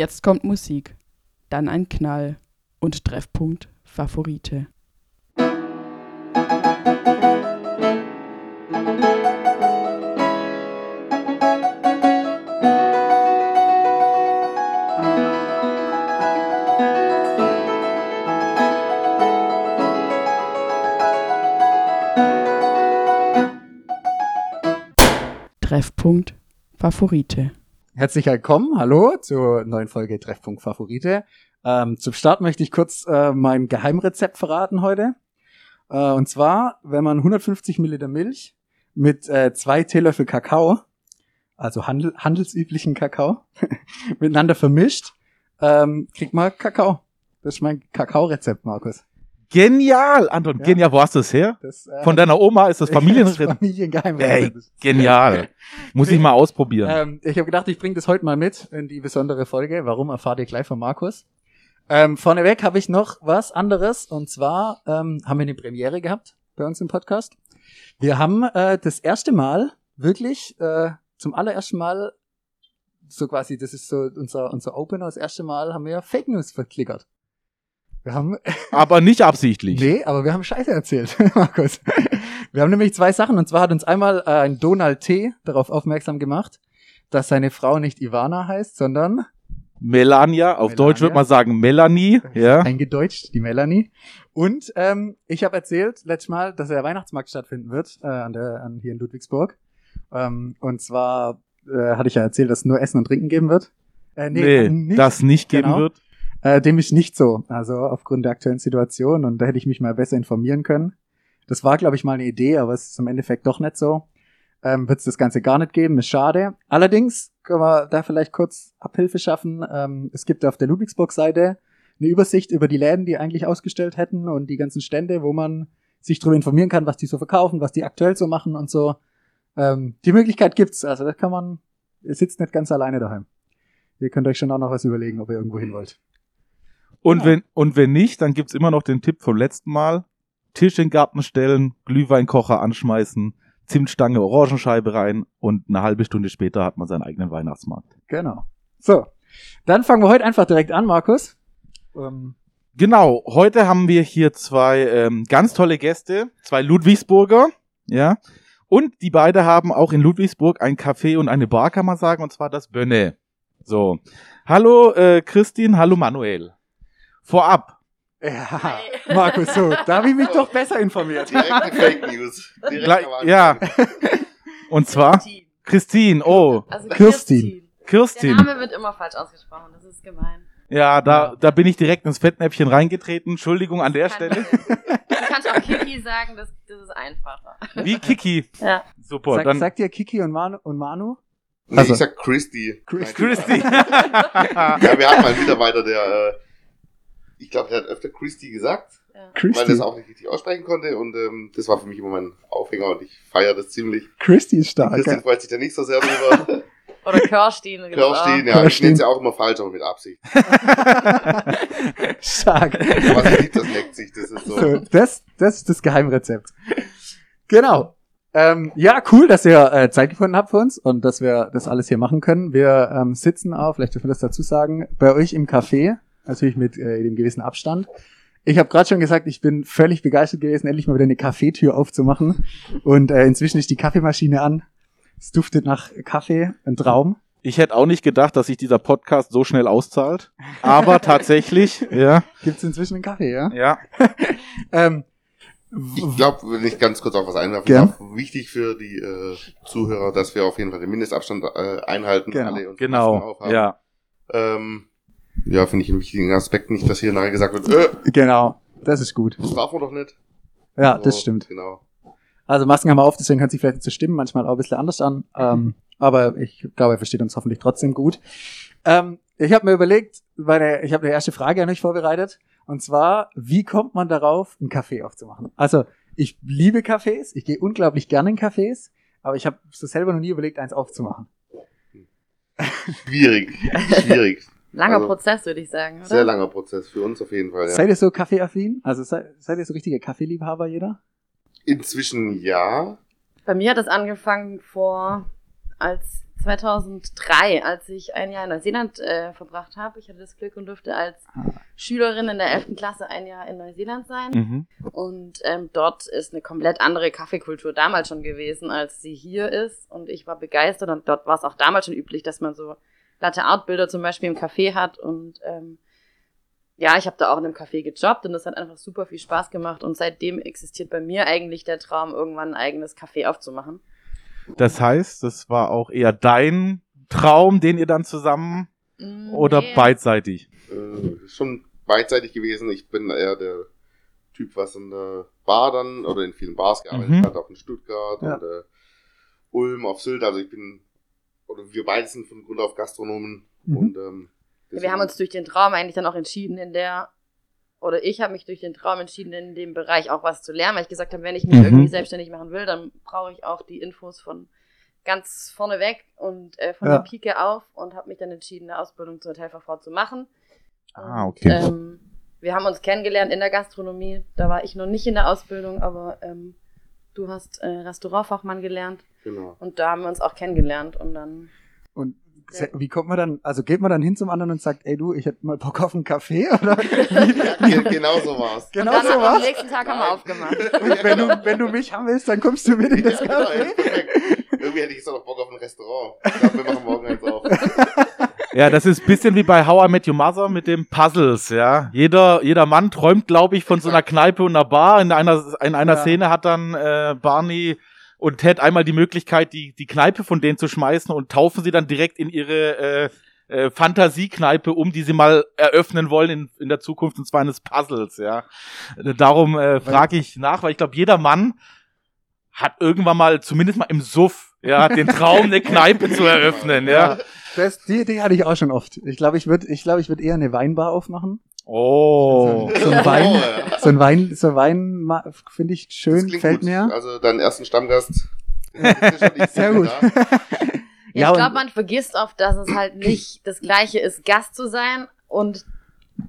Jetzt kommt Musik, dann ein Knall und Treffpunkt Favorite. Treffpunkt Favorite. Herzlich willkommen, hallo zur neuen Folge Treffpunkt Favorite. Ähm, zum Start möchte ich kurz äh, mein Geheimrezept verraten heute. Äh, und zwar, wenn man 150 Milliliter Milch mit äh, zwei Teelöffel Kakao, also handel handelsüblichen Kakao, miteinander vermischt, ähm, kriegt man Kakao. Das ist mein Kakaorezept, Markus. Genial, Anton, Ja. genial. Wo hast du es her? Das, äh, Von deiner Oma ist das das Familienrezept. Familiengeheimrezept. Ey, genial. Muss ich mal ausprobieren. Ähm, ich habe gedacht, ich bringe das heute mal mit in die besondere Folge. Warum erfahrt ihr gleich von Markus? Ähm, vorneweg habe ich noch was anderes und zwar ähm, haben wir eine Premiere gehabt bei uns im Podcast. Wir haben äh, das erste Mal wirklich äh, zum allerersten Mal so quasi, das ist so unser unser Opener. Das erste Mal haben wir Fake News verklickert. Wir haben Aber nicht absichtlich. Nee, aber wir haben Scheiße erzählt, Markus. Wir haben nämlich zwei Sachen. Und zwar hat uns einmal äh, ein Donald T. darauf aufmerksam gemacht, dass seine Frau nicht Ivana heißt, sondern Melania, auf Melania. Deutsch würde man sagen Melanie. Ja. eingedeutscht, die Melanie. Und ähm, ich habe erzählt letztes Mal, dass der Weihnachtsmarkt stattfinden wird, äh, an der, an, hier in Ludwigsburg. Ähm, und zwar äh, hatte ich ja erzählt, dass es nur Essen und Trinken geben wird. Äh, Nee, nicht. das nicht geben Genau. wird. Äh, dem ist nicht so. Also aufgrund der aktuellen Situation und da hätte ich mich mal besser informieren können. Das war, glaube ich, mal eine Idee, aber es ist im Endeffekt doch nicht so. Ähm, Wird es das Ganze gar nicht geben, ist schade. Allerdings können wir da vielleicht kurz Abhilfe schaffen. Ähm, es gibt auf der Ludwigsburg-Seite eine Übersicht über die Läden, die eigentlich ausgestellt hätten und die ganzen Stände, wo man sich darüber informieren kann, was die so verkaufen, was die aktuell so machen und so. Ähm, die Möglichkeit gibt's, also das kann man, ihr sitzt nicht ganz alleine daheim. Ihr könnt euch schon auch noch was überlegen, ob ihr irgendwo hin wollt. Und Ja. wenn, und wenn nicht, dann gibt's immer noch den Tipp vom letzten Mal. Tisch in den Garten stellen, Glühweinkocher anschmeißen, Zimtstange, Orangenscheibe rein und eine halbe Stunde später hat man seinen eigenen Weihnachtsmarkt. Genau. So, dann fangen wir heute einfach direkt an, Markus. Ähm, Genau, heute haben wir hier zwei ähm, ganz tolle Gäste, zwei Ludwigsburger, ja. Und die beide haben auch in Ludwigsburg ein Café und eine Bar, kann man sagen, und zwar das Bönne. So. Hallo äh, Christine, hallo Manuel. Vorab, ja, Markus, so, da habe ich mich doch besser informiert. Direkte Fake News. Direkt ja. und zwar Christine, oh, Also Kirstin. Der Kirstin. Name wird immer falsch ausgesprochen, das ist gemein. Ja, da, da bin ich direkt ins Fettnäpfchen reingetreten. Entschuldigung an der Stelle. Du kannst auch Kiki sagen, das, das ist einfacher. Wie Kiki. Ja. Super, Sag, dann sagt ihr Kiki und Manu? Und Manu? Nee, Also- ich sag Christy. Christy. Christy. Ja, wir hatten mal einen Mitarbeiter, der, äh, ich glaube, der hat öfter Christy gesagt, ja. weil er Christy. es auch nicht richtig aussprechen konnte und ähm, das war für mich immer mein Aufhänger und ich feiere das ziemlich. Christy ist stark. Christine Ja. freut sich da nicht so sehr drüber. Oder Kirstin. gibt's auch. Kirstin, ja, ich Kirstin. nenne sie auch immer falsch, aber mit Absicht. stark. Aber sie liebt das, leckt sich, das ist so. So, das, das ist das Geheimrezept. Genau. Ähm, ja, cool, dass ihr äh, Zeit gefunden habt für uns und dass wir das alles hier machen können. Wir ähm, sitzen auch, vielleicht dürfen wir das dazu sagen, bei euch im Café, natürlich mit äh, dem gewissen Abstand. Ich habe gerade schon gesagt, ich bin völlig begeistert gewesen, endlich mal wieder eine Kaffeetür aufzumachen. Und äh, inzwischen ist die Kaffeemaschine an. Es duftet nach Kaffee, ein Traum. Ich hätte auch nicht gedacht, dass sich dieser Podcast so schnell auszahlt. Aber tatsächlich, ja. Gibt's inzwischen einen Kaffee, ja? Ja. Ähm, Ich glaube, wenn ich ganz kurz auch was einwerfen Gern. darf, wichtig für die äh, Zuhörer, dass wir auf jeden Fall den Mindestabstand äh, einhalten. Genau. alle und Genau. aufhaben. Ja. Ähm, ja, finde ich einen wichtigen Aspekt nicht, dass hier nachher gesagt wird, äh, genau, das ist gut. das darf man doch nicht. Ja, So, das stimmt. Genau. Also Masken haben wir auf, deswegen hört sich vielleicht nicht zu stimmen, manchmal auch ein bisschen anders an. Ähm, aber ich glaube, er versteht uns hoffentlich trotzdem gut. Ähm, ich habe mir überlegt, meine, ich habe eine erste Frage an euch vorbereitet. Und zwar, wie kommt man darauf, einen Kaffee aufzumachen? Also, ich liebe Cafés, ich gehe unglaublich gerne in Cafés, aber ich habe so selber noch nie überlegt, eins aufzumachen. Schwierig. Schwierig. Langer Also, Prozess, würde ich sagen, oder? Sehr langer Prozess für uns auf jeden Fall, ja. Seid ihr so kaffeeaffin? Also seid, seid ihr so richtige Kaffeeliebhaber jeder? Inzwischen ja. Bei mir hat es angefangen vor, als 2003, als ich ein Jahr in Neuseeland äh, verbracht habe. Ich hatte das Glück und durfte als Schülerin in der 11. Klasse ein Jahr in Neuseeland sein. Mhm. Und ähm, dort ist eine komplett andere Kaffeekultur damals schon gewesen, als sie hier ist. Und ich war begeistert und dort war es auch damals schon üblich, dass man so Latte Art Bilder zum Beispiel im Café hat. Und ähm, ja, ich habe da auch in einem Café gejobbt und das hat einfach super viel Spaß gemacht. Und seitdem existiert bei mir eigentlich der Traum, irgendwann ein eigenes Café aufzumachen. Das heißt, das war auch eher dein Traum, den ihr dann zusammen Mm, oder nee. beidseitig? Äh, schon beidseitig gewesen. Ich bin eher der Typ, was in der Bar dann oder in vielen Bars gearbeitet Mhm. hat, auch in Stuttgart Ja. und äh, Ulm auf Sylt. Also ich bin, oder wir beide sind von Grund auf Gastronomen Mhm. und ähm, Wir haben uns durch den Traum eigentlich dann auch entschieden, in der, oder ich habe mich durch den Traum entschieden, in dem Bereich auch was zu lernen, weil ich gesagt habe, wenn ich mich Mhm. irgendwie selbstständig machen will, dann brauche ich auch die Infos von ganz vorne weg und äh, von Ja. der Pike auf und habe mich dann entschieden, eine Ausbildung zur Hotelfachfrau zu machen. Ah, Und, okay. Ähm, wir haben uns kennengelernt in der Gastronomie. Da war ich noch nicht in der Ausbildung, aber ähm, du hast äh, Restaurantfachmann gelernt genau. und da haben wir uns auch kennengelernt und dann Und Ja. wie kommt man dann, also geht man dann hin zum anderen und sagt, ey du, ich hätte mal Bock auf einen Kaffee? Oder Ge genau so war's. genau und dann so am was? nächsten Tag haben wir Nein. aufgemacht. Und wenn du, wenn du mich haben willst, dann kommst du mit in das Ja, genau, Café. perfekt. Irgendwie hätte ich jetzt auch noch Bock auf ein Restaurant. Ich glaube, wir machen morgen eins auf. Ja, das ist ein bisschen wie bei How I Met Your Mother mit den Puzzles, ja. Jeder, jeder Mann träumt, glaube ich, von so einer Kneipe und einer Bar. In einer, in einer Ja. Szene hat dann äh, Barney und Ted einmal die Möglichkeit, die, die Kneipe von denen zu schmeißen und taufen sie dann direkt in ihre äh, äh, Fantasiekneipe um, die sie mal eröffnen wollen in, in der Zukunft, und zwar eines Puzzles, ja. Äh, Darum äh, frage ich nach, weil ich glaube, jeder Mann hat irgendwann mal, zumindest mal im Suff, ja, den Traum, eine Kneipe zu eröffnen, ja. Das, die Idee hatte ich auch schon oft. Ich glaube, ich würde, ich glaube, ich würde eher eine Weinbar aufmachen. Oh. So ein Wein, Oh, ja. so ein Wein, so ein Wein ma- finde ich schön, klingt fällt gut. mir. Also deinen ersten Stammgast. Sehr gut. Ja, ich glaube, man vergisst oft, dass es halt nicht das Gleiche ist, Gast zu sein und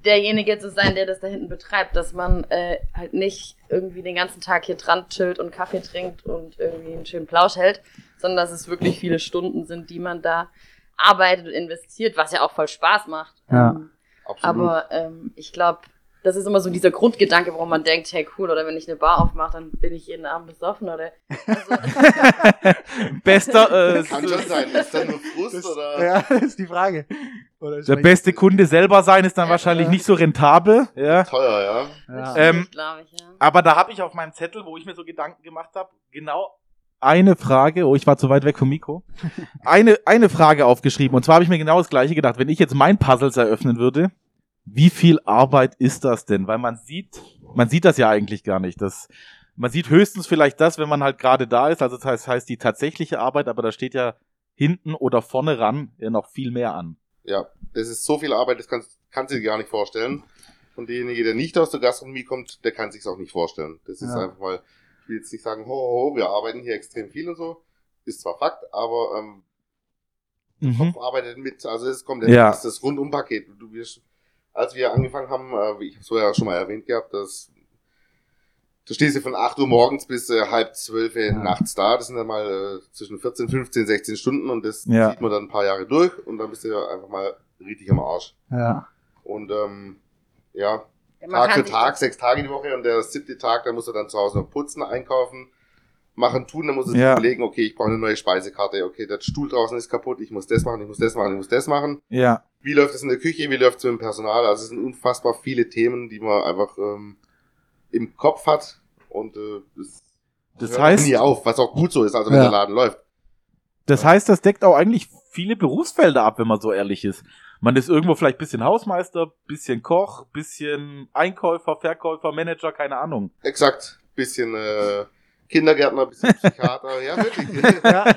derjenige zu sein, der das da hinten betreibt, dass man äh, halt nicht irgendwie den ganzen Tag hier dran chillt und Kaffee trinkt und irgendwie einen schönen Plausch hält, sondern dass es wirklich viele Stunden sind, die man da arbeitet und investiert, was ja auch voll Spaß macht. Ja. Absolut. aber ähm, ich glaube, das ist immer so dieser Grundgedanke, warum man denkt, hey cool, oder wenn ich eine Bar aufmache, dann bin ich jeden Abend besoffen oder also, Bester, äh, Kann schon sein. Ist das nur Frust Das, oder? ja, das ist die Frage. Oder der beste Kunde selber sein ist dann Ja. wahrscheinlich nicht so rentabel, ja. Teuer, ja. Ja. Ähm, ich, ja. Aber da habe ich auf meinem Zettel, wo ich mir so Gedanken gemacht habe, genau eine Frage, oh, ich war zu weit weg vom Mikro, eine, eine Frage aufgeschrieben. Und zwar habe ich mir genau das gleiche gedacht. Wenn ich jetzt mein Puzzles eröffnen würde, wie viel Arbeit ist das denn? Weil man sieht, man sieht das ja eigentlich gar nicht. Das, man sieht höchstens vielleicht das, wenn man halt gerade da ist. Also das heißt, heißt die tatsächliche Arbeit, aber da steht ja hinten oder vorne ran ja noch viel mehr an. Ja, das ist so viel Arbeit, das kannst, kannst du dir gar nicht vorstellen. Und derjenige, der nicht aus der Gastronomie kommt, der kann sich's auch nicht vorstellen. Das ist Ja. einfach mal, ich will jetzt nicht sagen, ho, ho, ho, wir arbeiten hier extrem viel und so. Ist zwar Fakt, aber ähm, Mhm. Kopf arbeitet mit. Also es kommt Ja. das, ist das Rundumpaket. Du wirst, als wir angefangen haben, äh, ich so ja schon mal erwähnt gehabt, dass du stehst ja von 8 Uhr morgens bis äh, halb zwölf Uhr Ja. nachts da. Das sind dann mal äh, zwischen 14, 15, 16 Stunden und das Ja. zieht man dann ein paar Jahre durch und dann bist du ja einfach mal richtig am Arsch. Ja. Und ähm, Ja, man Tag für Tag, sechs Tage die Woche und der siebte Tag, da musst du dann zu Hause noch putzen, einkaufen, machen, tun, dann musst du Ja. sich überlegen, okay, ich brauche eine neue Speisekarte, okay, der Stuhl draußen ist kaputt, ich muss das machen, ich muss das machen, ich muss das machen. Ja. Wie läuft es in der Küche, wie läuft es mit dem Personal? Also es sind unfassbar viele Themen, die man einfach ähm, im Kopf hat und äh, das, Das hört heißt, nie auf, was auch gut so ist, also wenn Ja. der Laden läuft. Das heißt, das deckt auch eigentlich viele Berufsfelder ab, wenn man so ehrlich ist. Man ist irgendwo vielleicht bisschen Hausmeister, bisschen Koch, bisschen Einkäufer, Verkäufer, Manager, keine Ahnung. Exakt, bisschen äh, Kindergärtner, bisschen Psychiater, ja wirklich. Ja.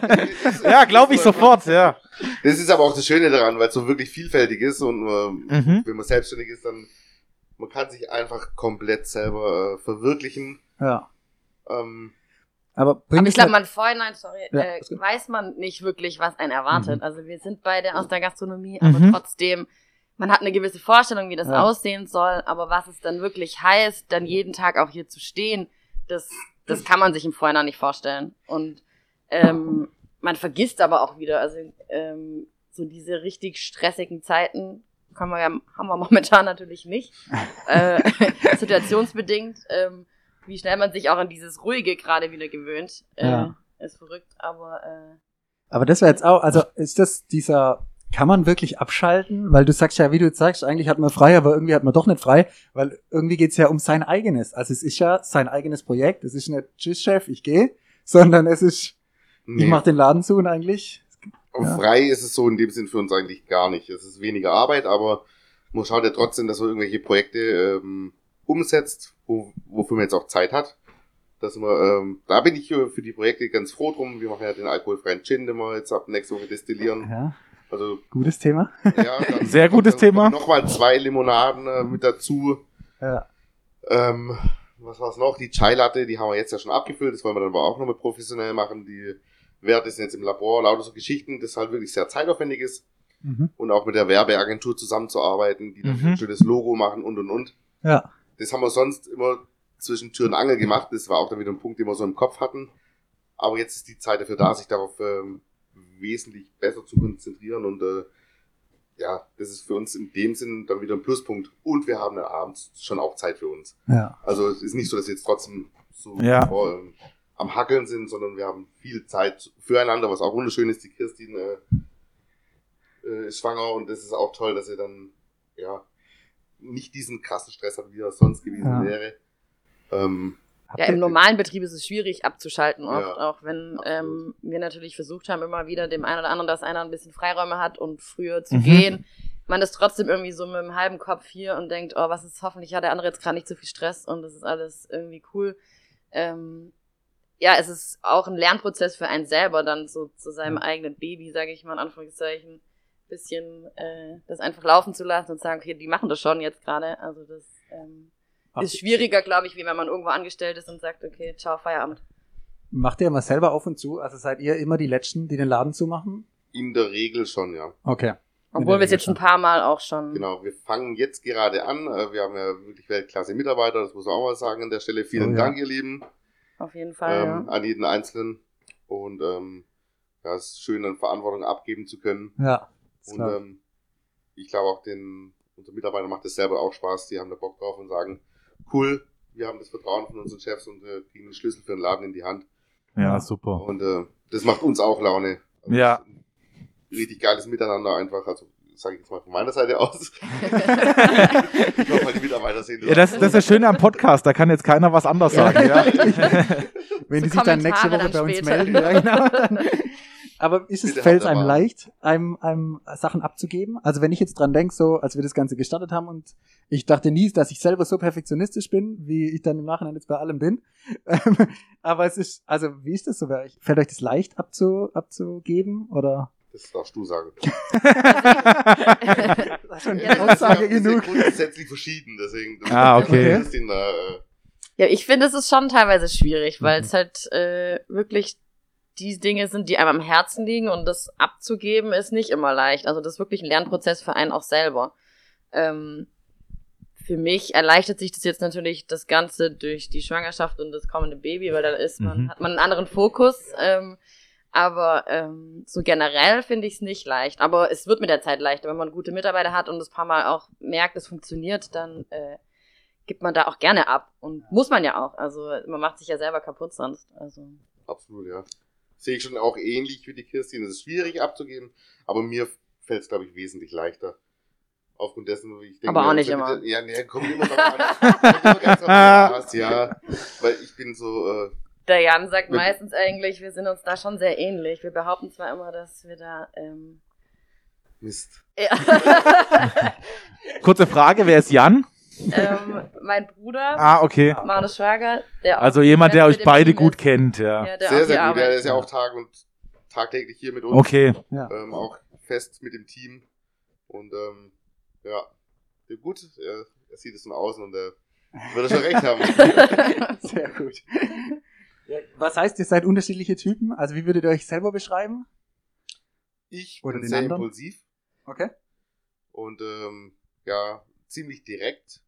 Ja, glaube ich sofort, ja. Das ist aber auch das Schöne daran, weil es so wirklich vielfältig ist und ähm, Mhm. wenn man selbstständig ist, dann man kann sich einfach komplett selber äh, verwirklichen. ja. Ähm, Aber Aber ich glaube, man vorhinein, sorry, Ja, äh, weiß man nicht wirklich, was einen erwartet. Mhm. Also wir sind beide aus der Gastronomie, aber Mhm. trotzdem, man hat eine gewisse Vorstellung, wie das Ja. aussehen soll, aber was es dann wirklich heißt, dann jeden Tag auch hier zu stehen, das, das kann man sich im Vorhinein nicht vorstellen. Und ähm, man vergisst aber auch wieder, also ähm, so diese richtig stressigen Zeiten kann man ja, haben wir momentan natürlich nicht. äh, situationsbedingt, ähm, wie schnell man sich auch an dieses Ruhige gerade wieder gewöhnt, äh, Ja. ist verrückt, aber äh, Aber das wäre jetzt auch, also ist das dieser, kann man wirklich abschalten? Weil du sagst ja, wie du jetzt sagst, eigentlich hat man frei, aber irgendwie hat man doch nicht frei, weil irgendwie geht's ja um sein eigenes. Also es ist ja sein eigenes Projekt. Es ist nicht, tschüss Chef, ich gehe, sondern es ist, ich Nee, mach den Laden zu und eigentlich, ja. frei ist es so in dem Sinn für uns eigentlich gar nicht. Es ist weniger Arbeit, aber man schaut ja trotzdem, dass man irgendwelche Projekte ähm, umsetzt, wo, wofür man jetzt auch Zeit hat. Dass man, ähm, da bin ich für die Projekte ganz froh drum. Wir machen ja den alkoholfreien Gin, den wir jetzt ab nächste Woche destillieren. ja, Also gutes Thema. ja, dann Sehr gutes dann Thema. Nochmal zwei Limonaden äh, mit dazu. Ja. Ähm, was war's noch? Die Chai Latte, die haben wir jetzt ja schon abgefüllt. Das wollen wir dann aber auch nochmal professionell machen. Die Werte sind jetzt im Labor, lauter so Geschichten, das halt wirklich sehr zeitaufwendig ist. Mhm. Und auch mit der Werbeagentur zusammenzuarbeiten, die dann Mhm. ein schönes Logo machen und und und. Ja. Das haben wir sonst immer zwischen Tür und Angel gemacht. Das war auch dann wieder ein Punkt, den wir so im Kopf hatten. Aber jetzt ist die Zeit dafür da, sich darauf ähm, wesentlich besser zu konzentrieren und äh, ja, das ist für uns in dem Sinn dann wieder ein Pluspunkt. Und wir haben dann abends schon auch Zeit für uns. Ja. Also es ist nicht so, dass wir jetzt trotzdem so Ja. oh, ähm, am Hackeln sind, sondern wir haben viel Zeit füreinander, was auch wunderschön ist. Die Kirstin äh, äh, ist schwanger und das ist auch toll, dass sie dann ja nicht diesen krassen Stress hat, wie er sonst gewesen Ja. wäre. Ähm, ja, im normalen Betrieb ist es schwierig abzuschalten oft, Ja, auch wenn ähm, wir natürlich versucht haben, immer wieder dem einen oder anderen, dass einer ein bisschen Freiräume hat und früher zu Mhm. gehen. Man ist trotzdem irgendwie so mit einem halben Kopf hier und denkt, oh, was ist, hoffentlich hat der andere jetzt gerade nicht so viel Stress und das ist alles irgendwie cool. Ähm, ja, es ist auch ein Lernprozess für einen selber, dann so zu seinem Ja. eigenen Baby, sage ich mal in Anführungszeichen, bisschen äh, das einfach laufen zu lassen und sagen, okay, die machen das schon jetzt gerade. Also das ähm, ist schwieriger, glaube ich, wie wenn man irgendwo angestellt ist und sagt, okay, ciao, Feierabend. Macht ihr immer selber auf und zu? Also seid ihr immer die Letzten, die den Laden zumachen? in der Regel schon, ja. Okay. Obwohl wir es jetzt schon ein paar Mal auch schon. Genau, wir fangen jetzt gerade an. Äh, Wir haben ja wirklich Weltklasse Mitarbeiter, das muss man auch mal sagen an der Stelle. Vielen Oh ja. Dank, ihr Lieben. Auf jeden Fall, ähm, an jeden Einzelnen. Und ähm, ja, es ist schön, dann Verantwortung abgeben zu können. Ja. Das Und ähm, ich glaube auch den unseren Mitarbeitern macht das selber auch Spaß. Die haben da Bock drauf und sagen, cool, wir haben das Vertrauen von unseren Chefs und äh, kriegen den Schlüssel für den Laden in die Hand. Ja, super. Und äh, das macht uns auch Laune. Also, Ja. Richtig geiles Miteinander einfach. Also sage ich jetzt mal von meiner Seite aus. ich hoffe, die Mitarbeiter sehen Ja, das, das ist das Schöne am Podcast, da kann jetzt keiner was anderes Ja. sagen. Ja. Wenn die So sich dann nächste Woche bei dann uns später. melden, ja, genau. Aber ist es, fällt es einem mal. leicht, einem, einem Sachen abzugeben? Also wenn ich jetzt dran denke, so als wir das Ganze gestartet haben und ich dachte nie, dass ich selber so perfektionistisch bin, wie ich dann im Nachhinein jetzt bei allem bin. Ähm, Aber es ist, also wie ist das so bei euch? Fällt euch das leicht abzu, abzugeben? Oder? Das darfst du sagen. Das ist schon Ja, Aussage ja genug. grundsätzlich verschieden, deswegen. Ah, okay. Äh, Ja, ich finde, es ist schon teilweise schwierig, weil Mhm. es halt äh, wirklich die Dinge sind, die einem am Herzen liegen und das abzugeben ist nicht immer leicht. Also das ist wirklich ein Lernprozess für einen auch selber. Ähm, für mich erleichtert sich das jetzt natürlich das Ganze durch die Schwangerschaft und das kommende Baby, weil da ist man, Mhm. hat man einen anderen Fokus. Ähm, aber ähm, so generell finde ich es nicht leicht. Aber es wird mit der Zeit leichter. Wenn man gute Mitarbeiter hat und es paar Mal auch merkt, es funktioniert, dann äh, gibt man da auch gerne ab. Und muss man ja auch. Also man macht sich ja selber kaputt sonst. Also absolut, ja. Sehe ich schon auch ähnlich wie die Christine. Es ist schwierig abzugeben, aber mir fällt es, glaube ich, wesentlich leichter. Aufgrund dessen, wie ich denke. Aber auch nicht immer. Ja, nee, kommt immer drauf an. Ja. Weil ich bin so, äh, der Jan sagt Mit- meistens eigentlich, wir sind uns da schon sehr ähnlich. Wir behaupten zwar immer, dass wir da ähm, Mist. ja, Kurze Frage, wer ist Jan? Ähm, mein Bruder, Ah, okay. Marnes Schwager, der auch Also jemand, der euch beide Team gut ist. kennt, ja. Ja, der Sehr, auch sehr gut. Ja, der ist ja auch Tag und tagtäglich hier mit uns. Okay. Ähm, auch fest mit dem Team. Und ähm, ja, ja, gut, er, er sieht es von außen und er würde schon recht haben. Sehr gut. Ja, Was heißt, ihr seid unterschiedliche Typen? Also wie würdet ihr euch selber beschreiben? Ich Oder bin sehr anderen? impulsiv Okay. und ähm, ja, ziemlich direkt.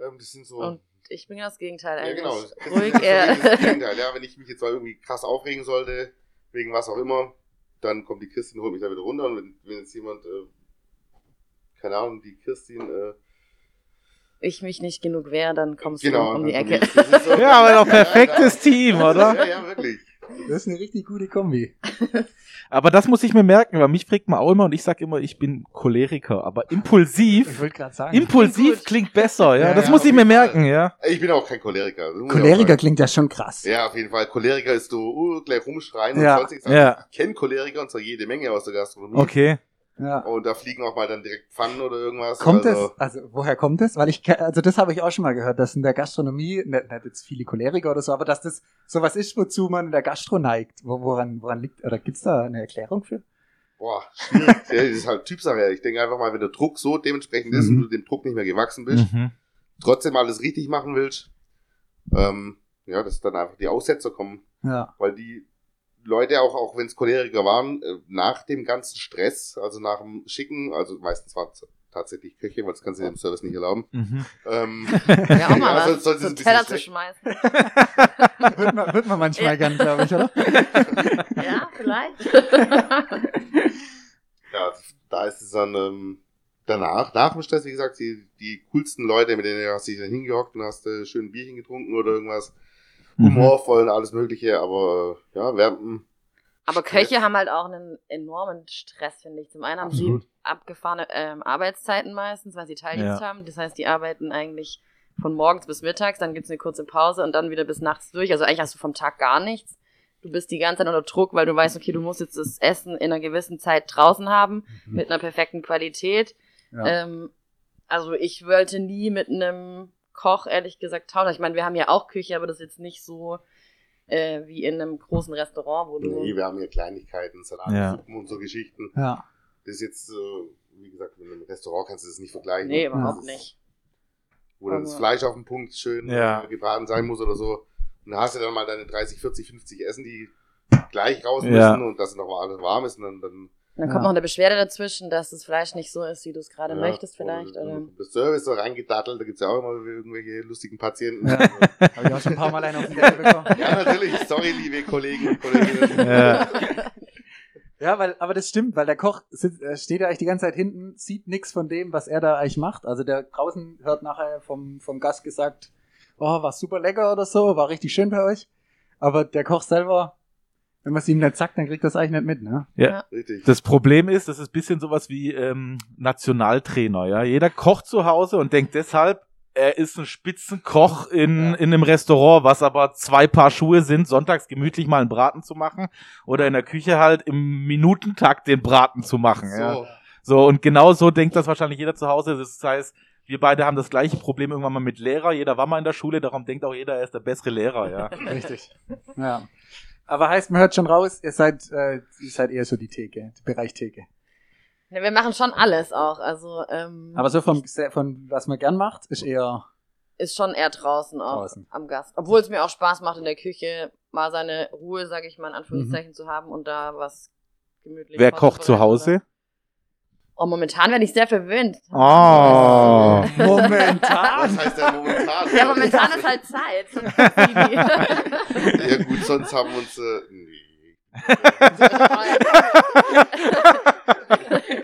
Ähm, das sind so. Und ich bin ja das Gegenteil ja, eigentlich. genau. Das Ruhig, ist so eher. das Gegenteil, ja, wenn ich mich jetzt mal irgendwie krass aufregen sollte, wegen was auch immer. Dann kommt die Christin, holt mich da wieder runter und wenn, wenn jetzt jemand, äh, keine Ahnung, die Christin, äh, Ich mich nicht genug wehre, dann kommst genau, du um die Ecke. so- Ja, aber doch perfektes Team, oder? Ja, ja, wirklich. Das ist eine richtig gute Kombi. Aber das muss ich mir merken, weil mich fragt man auch immer und ich sag immer, ich bin Choleriker, aber impulsiv, wollte gerade sagen. impulsiv klingt besser, ja. Ja, das ja, muss ich mir jeden Fall. merken, ja. Ich bin auch kein Choleriker. ich Choleriker klingt ja schon krass. Ja, auf jeden Fall. Choleriker ist so, uh, gleich rumschreien Ja. und sonstiges. Ja. Ich kenne Choleriker und zwar jede Menge aus der Gastronomie. Okay. Ja. Und da fliegen auch mal dann direkt Pfannen oder irgendwas. Kommt also, es, also woher kommt es? Weil ich, also das habe ich auch schon mal gehört, dass in der Gastronomie, nicht, nicht jetzt viele Choleriker oder so, aber dass das sowas ist, wozu man in der Gastro neigt. Wo, woran, woran liegt, oder gibt's da eine Erklärung für? Boah, schwierig. das ist halt Typsache. Ich denke einfach mal, wenn der Druck so dementsprechend ist Mhm. und du dem Druck nicht mehr gewachsen bist, Mhm. trotzdem alles richtig machen willst, ähm, ja, dass dann einfach die Aussetzer kommen. Ja. Weil die Leute, auch, auch wenn es Choleriker waren, äh, nach dem ganzen Stress, also nach dem Schicken, also meistens waren es tatsächlich Köche, weil das kannst du dem Service nicht erlauben. Mhm. Ähm, Ja, auch mal Ja, was. sonst ist so bisschen Teller zu schmeißen. wird, man, wird man manchmal gern, glaube ich, oder? Ja, vielleicht. ja, da ist es dann ähm, danach, nach dem Stress, wie gesagt, die, die coolsten Leute, mit denen hast du dich dann hingehockt und hast äh, schön ein Bierchen getrunken oder irgendwas. Mhm. Humorvoll und alles Mögliche, aber äh, ja, während dem Aber Stress- Köche haben halt auch einen enormen Stress, finde ich. Zum einen haben Absolut. sie abgefahrene ähm, Arbeitszeiten meistens, weil sie Teildienst Ja. haben. Das heißt, die arbeiten eigentlich von morgens bis mittags, dann gibt's eine kurze Pause und dann wieder bis nachts durch. Also eigentlich hast du vom Tag gar nichts. Du bist die ganze Zeit unter Druck, weil du weißt, okay, du musst jetzt das Essen in einer gewissen Zeit draußen haben, mit einer perfekten Qualität. Ja. Ähm, also ich wollte nie mit einem Koch, ehrlich gesagt, tauschen. Ich meine, wir haben ja auch Küche, aber das ist jetzt nicht so äh, wie in einem großen Restaurant, wo du... Nee, wir haben hier Kleinigkeiten, Salat, Ja. Suppen und so Geschichten. Ja. Das ist jetzt, äh, wie gesagt, mit einem Restaurant kannst du das nicht vergleichen. Nee, überhaupt ist- nicht. Wo dann das Fleisch auf dem Punkt schön Ja. äh, gebraten sein muss oder so. Und da hast du dann mal deine 30, 40, 50 Essen, die gleich raus müssen Ja. und dass noch mal alles warm ist und dann, dann Dann Ja. kommt noch eine Beschwerde dazwischen, dass das Fleisch nicht so ist, wie du es gerade ja, möchtest vielleicht. und- Oder? und Das Service so reingedattelt, da gibt's ja auch immer irgendwelche lustigen Patienten. Ja. Ja, Habe ich auch schon ein paar Mal einen auf den Deckel bekommen. natürlich, sorry, liebe Kollegen und Kolleginnen. Ja. Ja, weil, aber das stimmt, weil der Koch sitzt, äh, steht ja eigentlich die ganze Zeit hinten, sieht nichts von dem, was er da eigentlich macht. Also der draußen hört nachher vom, vom Gast gesagt, oh, war super lecker oder so, war richtig schön bei euch. Aber der Koch selber, wenn man es ihm nicht sagt, dann kriegt das eigentlich nicht mit, ne? Richtig. Das Problem ist, das ist ein bisschen sowas wie ähm, Nationaltrainer, ja. Jeder kocht zu Hause und denkt deshalb, er ist ein Spitzenkoch in, Ja. in einem Restaurant, was aber zwei Paar Schuhe sind, sonntags gemütlich mal einen Braten zu machen oder in der Küche halt im Minutentakt den Braten zu machen, ja. So, So, und genau so denkt das wahrscheinlich jeder zu Hause. Das heißt, wir beide haben das gleiche Problem irgendwann mal mit Lehrer. Jeder war mal in der Schule, darum denkt auch jeder, er ist der bessere Lehrer, ja. Richtig. Ja. Aber heißt, man hört schon raus, ihr seid, äh, ihr seid eher so die Theke, Bereich Theke. Ja, wir machen schon alles auch. Also ähm, Aber so vom, von was man gern macht, ist eher, ist schon eher draußen auch Draußen. am Gast. Obwohl es mir auch Spaß macht, in der Küche mal seine Ruhe, sage ich mal in Anführungszeichen, Mhm. zu haben und da was gemütlich Wer kocht zu Hause? Oh, momentan werde ich sehr verwöhnt. Oh. momentan. was heißt denn momentan? Ja, momentan ist halt Zeit. Ja gut, sonst haben wir uns, äh, nee.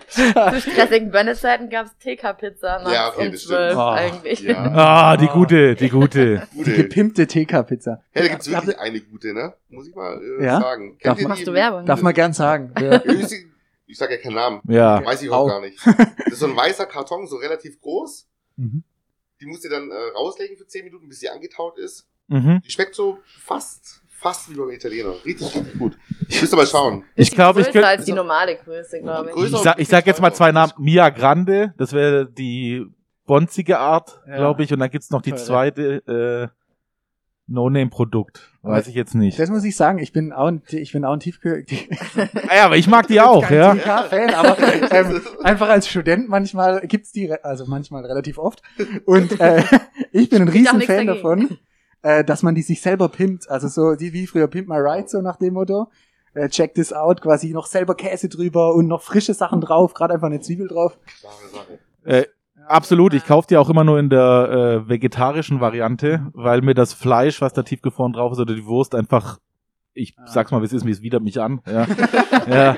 Zu stressigen Bönnezeiten gab es TK-Pizza Ja, okay, um das 12 stimmt. Oh, eigentlich. Ja. Ah, die gute, die gute. Die Gute. gepimpte TK-Pizza. Ja, da gibt's wirklich eine gute, ne? Muss ich mal äh, Ja? sagen. Darf ihr man- Machst die- du Werbung? Darf man gern sagen. Ja. Ich, ich sag ja keinen Namen. Ja. Weiß ich Au. auch gar nicht. Das ist so ein weißer Karton, so relativ groß. Mhm. Die musst du dann äh, rauslegen für 10 Minuten, bis sie angetaut ist. Mhm. Die schmeckt so fast, fast wie beim Italiener. Richtig, richtig gut. Müsst ihr mal schauen. Ich glaube, ich Größer könnte. als die normale Größe, glaube ich. Ich sag, ich sag jetzt mal zwei Namen. Mia Grande, das wäre die bonzige Art, Ja. glaube ich. Und dann gibt's noch die Teure. zweite äh, No-Name-Produkt. Weiß ich jetzt nicht. Das muss ich sagen, ich bin auch ein, ich bin auch ein Tiefkühl, Ah ja, aber ich mag die auch, kein ja. TK-Fan, aber ähm, einfach als Student manchmal gibt's die, also manchmal relativ oft. Und äh, ich bin ein Riesenfan dagegen. davon, äh, dass man die sich selber pimpt. Also so die wie früher Pimp My Ride, so nach dem Motto. Äh, check this out, quasi noch selber Käse drüber und noch frische Sachen drauf, gerade einfach eine Zwiebel drauf. Äh, absolut. Ich kaufe die auch immer nur in der äh, vegetarischen Variante, weil mir das Fleisch, was da tiefgefroren drauf ist, oder die Wurst einfach ich Ah. sag's mal, wie es ist, es widert mich an. Ja, ja.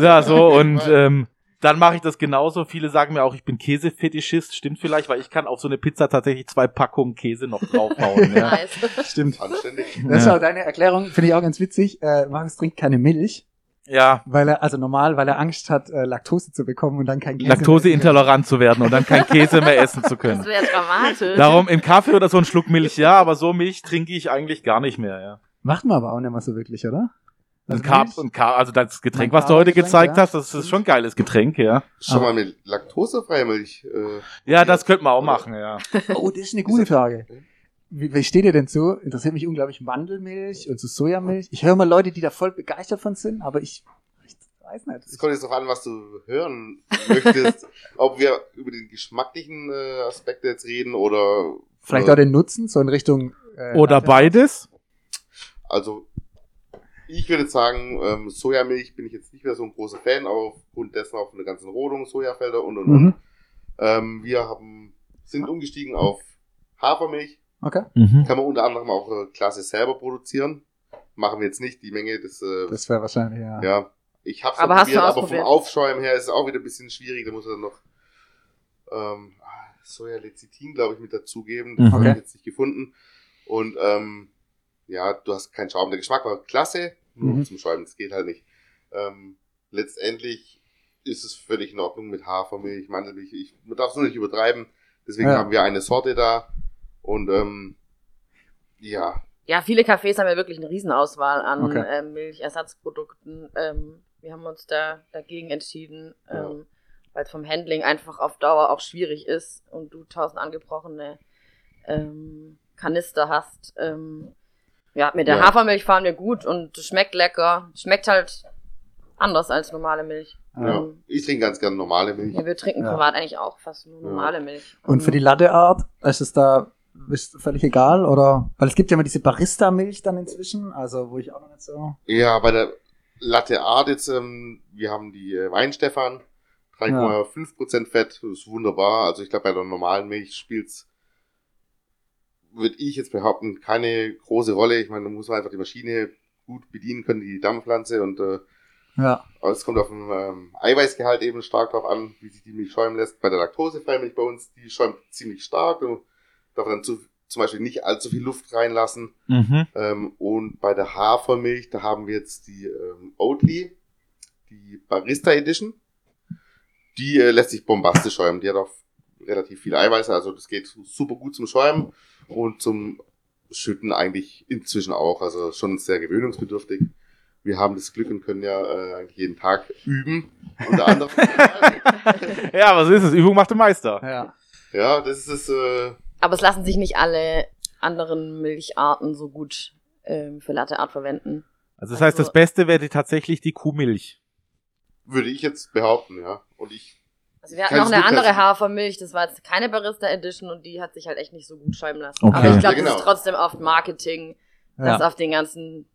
ja so und ähm, dann mache ich das genauso. Viele sagen mir auch, ich bin Käsefetischist. Stimmt vielleicht, weil ich kann auf so eine Pizza tatsächlich zwei Packungen Käse noch draufhauen. ja. Stimmt. Anständig. Das ist Ja. auch deine Erklärung, finde ich auch ganz witzig. Äh, Markus trinkt keine Milch, ja, weil er, also normal, weil er Angst hat, äh, Laktose zu bekommen und dann kein Käse mehr Laktoseintolerant zu werden und dann kein Käse mehr essen zu Das können. wäre dramatisch. Darum im Kaffee oder so ein Schluck Milch, ja, aber so Milch trinke ich eigentlich gar nicht mehr, ja. Macht man aber auch nicht mal so wirklich, oder? Ein Also Carb, Milch? ein Carb, also das Getränk, was du heute gezeigt ja. hast, das ist schon ein geiles Getränk, ja. Schon mal mit laktosefreier Milch. Äh, Ja, das könnte man auch machen, ja. Oh, das ist eine gute Frage. Wie, wie steht ihr denn zu? Interessiert mich unglaublich Mandelmilch und so Sojamilch. Ich höre mal Leute, die da voll begeistert von sind, aber ich, ich weiß nicht. Es kommt jetzt darauf an, was du hören möchtest. ob wir über den geschmacklichen äh, Aspekt jetzt reden oder. Vielleicht oder, auch den Nutzen, so in Richtung. Äh, Oder Latte. beides. Also, ich würde sagen, ähm, Sojamilch bin ich jetzt nicht mehr so ein großer Fan, aufgrund dessen auch von der ganzen Rodung, Sojafelder und und und. Mhm. Ähm, wir haben, sind umgestiegen auf Hafermilch. Okay. Mhm. Kann man unter anderem auch äh, Klasse selber produzieren. Machen wir jetzt nicht. Die Menge des, äh, Das wäre wahrscheinlich, ja. ja. Ich hab's Aber probiert, aber vom? Aufschäumen her ist es auch wieder ein bisschen schwierig. Da muss er noch ähm, Sojalecithin, glaube ich, mit dazugeben. Das Mhm. habe ich Okay. jetzt nicht gefunden. Und ähm, ja, du hast keinen Schaum. Der Geschmack war klasse, nur Mhm. zum Schäumen, das geht halt nicht. Ähm, letztendlich ist es völlig in Ordnung mit Hafermilch, Mandelmilch. Ich, man darf es nur nicht übertreiben. Deswegen Ja. haben wir eine Sorte da. Und ähm, ja, Ja, viele Cafés haben ja wirklich eine Riesenauswahl an Okay. ähm, Milchersatzprodukten. Ähm, wir haben uns da dagegen entschieden, Ja. ähm, weil es vom Handling einfach auf Dauer auch schwierig ist und du tausend angebrochene ähm, Kanister hast. Ähm, ja, mit der Ja. Hafermilch fahren wir gut und schmeckt lecker. Schmeckt halt anders als normale Milch. ja. Ähm, ich trinke ganz gerne normale Milch. ja, wir trinken Ja. privat eigentlich auch fast nur Ja. normale Milch. Und für die Latteart, ist es da ist völlig egal, oder? Weil es gibt ja immer diese Barista-Milch dann inzwischen, also wo ich auch noch nicht so. Ja, bei der Latte Art jetzt, ähm, wir haben die äh, Weinstefan, 3,5% Fett, das ist wunderbar. Also ich glaube, bei der normalen Milch spielt's, würde ich jetzt behaupten, keine große Rolle. Ich meine, da muss man einfach die Maschine gut bedienen können, die Dampfpflanze und äh, Ja. aber es kommt auf den ähm, Eiweißgehalt eben stark drauf an, wie sich die Milch schäumen lässt. Bei der laktosefreien Milch bei uns, die schäumt ziemlich stark. Du darf dann zu, zum Beispiel nicht allzu viel Luft reinlassen. Mhm. Ähm, und bei der Hafermilch, da haben wir jetzt die ähm, Oatly, die Barista Edition. Die äh, lässt sich bombastisch schäumen. Die hat auch relativ viel Eiweiß, also das geht super gut zum Schäumen und zum Schütten eigentlich inzwischen auch. Also schon sehr gewöhnungsbedürftig. Wir haben das Glück und können ja äh, eigentlich jeden Tag üben. Unter anderem. Ja, was ist es? Übung macht den Meister. Ja. ja, das ist es. Äh, Aber es lassen sich nicht alle anderen Milcharten so gut ähm, für Latte Art verwenden. Also das heißt, Also- das Beste wäre tatsächlich die Kuhmilch. würde ich jetzt behaupten, ja. Und ich Also wir hatten noch eine andere? Hafermilch, das war jetzt keine Barista Edition und die hat sich halt echt nicht so gut schäumen lassen. Okay. Aber ich glaube, Ja, genau. das ist trotzdem oft Marketing, dass Ja. auf den ganzen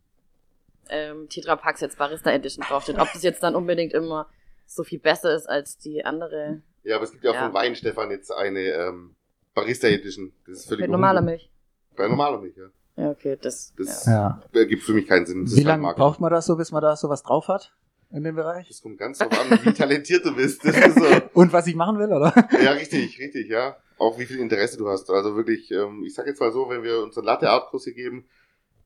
ähm, Tetra Packs jetzt Barista Edition draufsteht. Ob das jetzt dann unbedingt immer so viel besser ist als die andere Ja, aber es gibt ja auch Ja. von Weinstefan jetzt eine ähm, Barista Edition. Das ist völlig mit normaler. Milch. Bei normaler Milch, ja. Ja, okay, das. Das Ja. ergibt für mich keinen Sinn. Das Wie halt lange braucht man das so, bis man da sowas drauf hat in dem Bereich? Das kommt ganz drauf an, wie talentiert du bist. Das ist so. Und was ich machen will, oder? Ja, richtig, richtig, ja. Auch wie viel Interesse du hast. Also wirklich, ähm, ich sag jetzt mal so, wenn wir unseren Latte Art Kurs hier geben,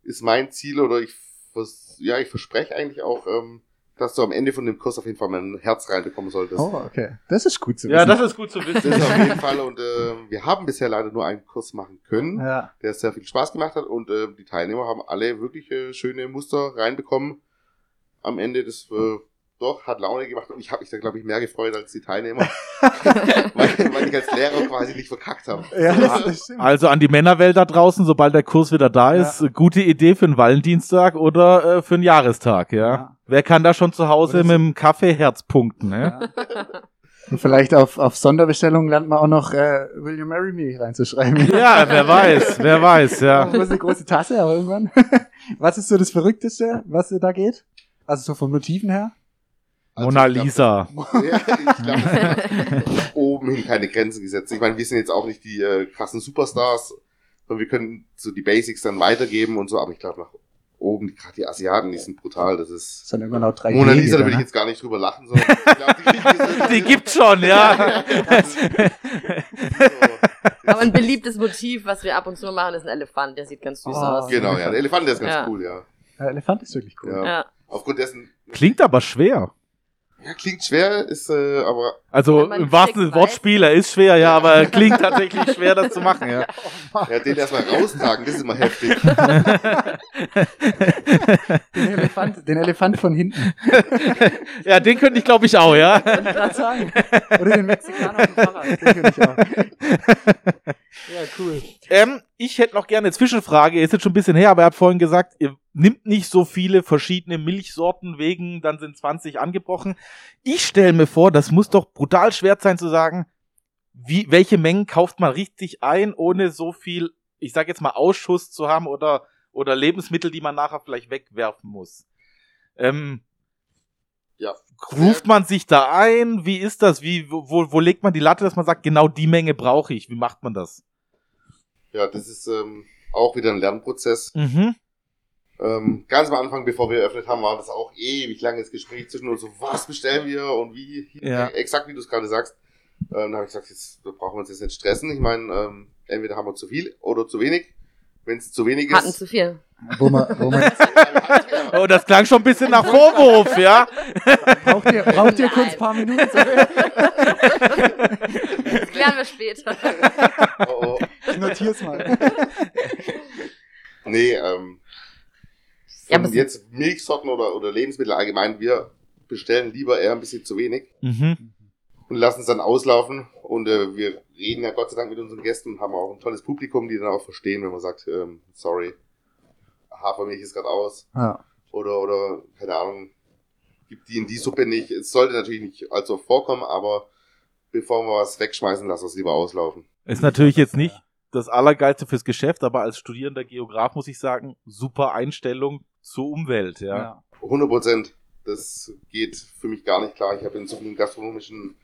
ist mein Ziel oder ich, vers ja, ich verspreche eigentlich auch, ähm, dass du am Ende von dem Kurs auf jeden Fall mal ein Herz reinbekommen solltest. Oh, okay. Das ist gut zu wissen. Ja, das ist gut zu Das wissen. ist auf jeden Fall und äh, wir haben bisher leider nur einen Kurs machen können. ja. der sehr viel Spaß gemacht hat und äh, die Teilnehmer haben alle wirklich äh, schöne Muster reinbekommen. Am Ende das äh, doch hat Laune gemacht und ich habe mich da glaube ich mehr gefreut als die Teilnehmer, weil, weil ich als Lehrer quasi nicht verkackt habe. Ja, stimmt. Also an die Männerwelt da draußen, sobald der Kurs wieder da ist, äh, gute Idee für einen Valentinstag oder äh, für einen Jahrestag, ja. Ja. Wer kann da schon zu Hause mit dem Kaffeeherz punkten, ne? Ja. Und vielleicht auf, auf Sonderbestellung lernt man auch noch äh, Will You Marry Me reinzuschreiben. Ja, wer weiß, wer weiß, ja. Das ist eine große Tasse, aber irgendwann. was ist so das Verrückteste, was da geht? Also so von Motiven her? Also Mona ich glaub- Lisa. ja, ich glaube, oben hin keine Grenzen gesetzt. Ich meine, wir sind jetzt auch nicht die äh, krassen Superstars, sondern wir können so die Basics dann weitergeben und so, aber ich glaube, nach oben, gerade die Asiaten, die sind brutal. Das Das ist. sind irgendwann auch drei Mona Lisa, da will ich ne? jetzt gar nicht drüber lachen, sondern ich glaub, die, Die gibt's schon, ja. Aber ein beliebtes Motiv, was wir ab und zu machen, ist ein Elefant. Der sieht ganz süß Oh, aus. Genau, ja. Der Elefant, der ist ganz Ja. cool, ja. Der Elefant ist wirklich cool. Ja. Ja. Aufgrund dessen, Klingt aber schwer. Ja, klingt schwer, ist äh, aber Also im wahrsten Wortspiel, er ist schwer, ja, aber klingt tatsächlich schwer, das zu machen, ja. ja, den erstmal raustragen, das ist immer heftig. Den, Elefant, den Elefant von hinten. Ja, den könnte ich glaube ich auch, ja. Wollte ich gerade sagen. Oder den Mexikaner auf dem Fahrrad. Den könnte ich auch. Ja, cool. Ähm, ich hätte noch gerne eine Zwischenfrage, ist jetzt schon ein bisschen her, aber er hat vorhin gesagt, ihr nimmt nicht so viele verschiedene Milchsorten wegen, dann sind 20 angebrochen. Ich stelle mir vor, das muss doch brutal schwer sein zu sagen, wie, welche Mengen kauft man richtig ein, ohne so viel, ich sag jetzt mal, Ausschuss zu haben oder, oder Lebensmittel, die man nachher vielleicht wegwerfen muss. Ähm, Ja. Ruft man sich da ein? Wie ist das? Wie, wo, wo- legt man die Latte, dass man sagt, genau die Menge brauche ich? Wie macht man das? Ja, das ist ähm, auch wieder ein Lernprozess. Mhm. Ähm, ganz am Anfang, bevor wir eröffnet haben, war das auch ewig langes Gespräch zwischen uns. So, was bestellen wir und wie? Ja. Äh, Exakt wie du es gerade sagst. Ähm, da habe ich gesagt, jetzt da brauchen wir uns jetzt nicht stressen. Ich meine, ähm, entweder haben wir zu viel oder zu wenig. Wenn es zu wenig Hatten ist. zu viel. Wo man, wo man, Oh, das klang schon ein bisschen nach Vorwurf, ja? braucht ihr, braucht ihr Nein. kurz ein paar Minuten? Das klären wir später. oh, oh. Ich notier's mal. Nee, ähm, Ja, jetzt Milchsorten oder, oder Lebensmittel allgemein, wir bestellen lieber eher ein bisschen zu wenig Mhm. und lassen es dann auslaufen. Und äh, wir reden ja Gott sei Dank mit unseren Gästen und haben auch ein tolles Publikum, die dann auch verstehen, wenn man sagt, ähm, sorry, Hafermilch ist gerade aus. Ja. Oder, oder, keine Ahnung, gibt die in die Suppe nicht. Es sollte natürlich nicht allzu oft vorkommen, aber bevor wir was wegschmeißen, lass uns lieber auslaufen. Ist natürlich jetzt nicht das Allergeilste fürs Geschäft, aber als studierender Geograf muss ich sagen, super Einstellung zur Umwelt, ja. Ja. 100 Prozent. Das geht für mich gar nicht klar. Ich habe in so vielen gastronomischen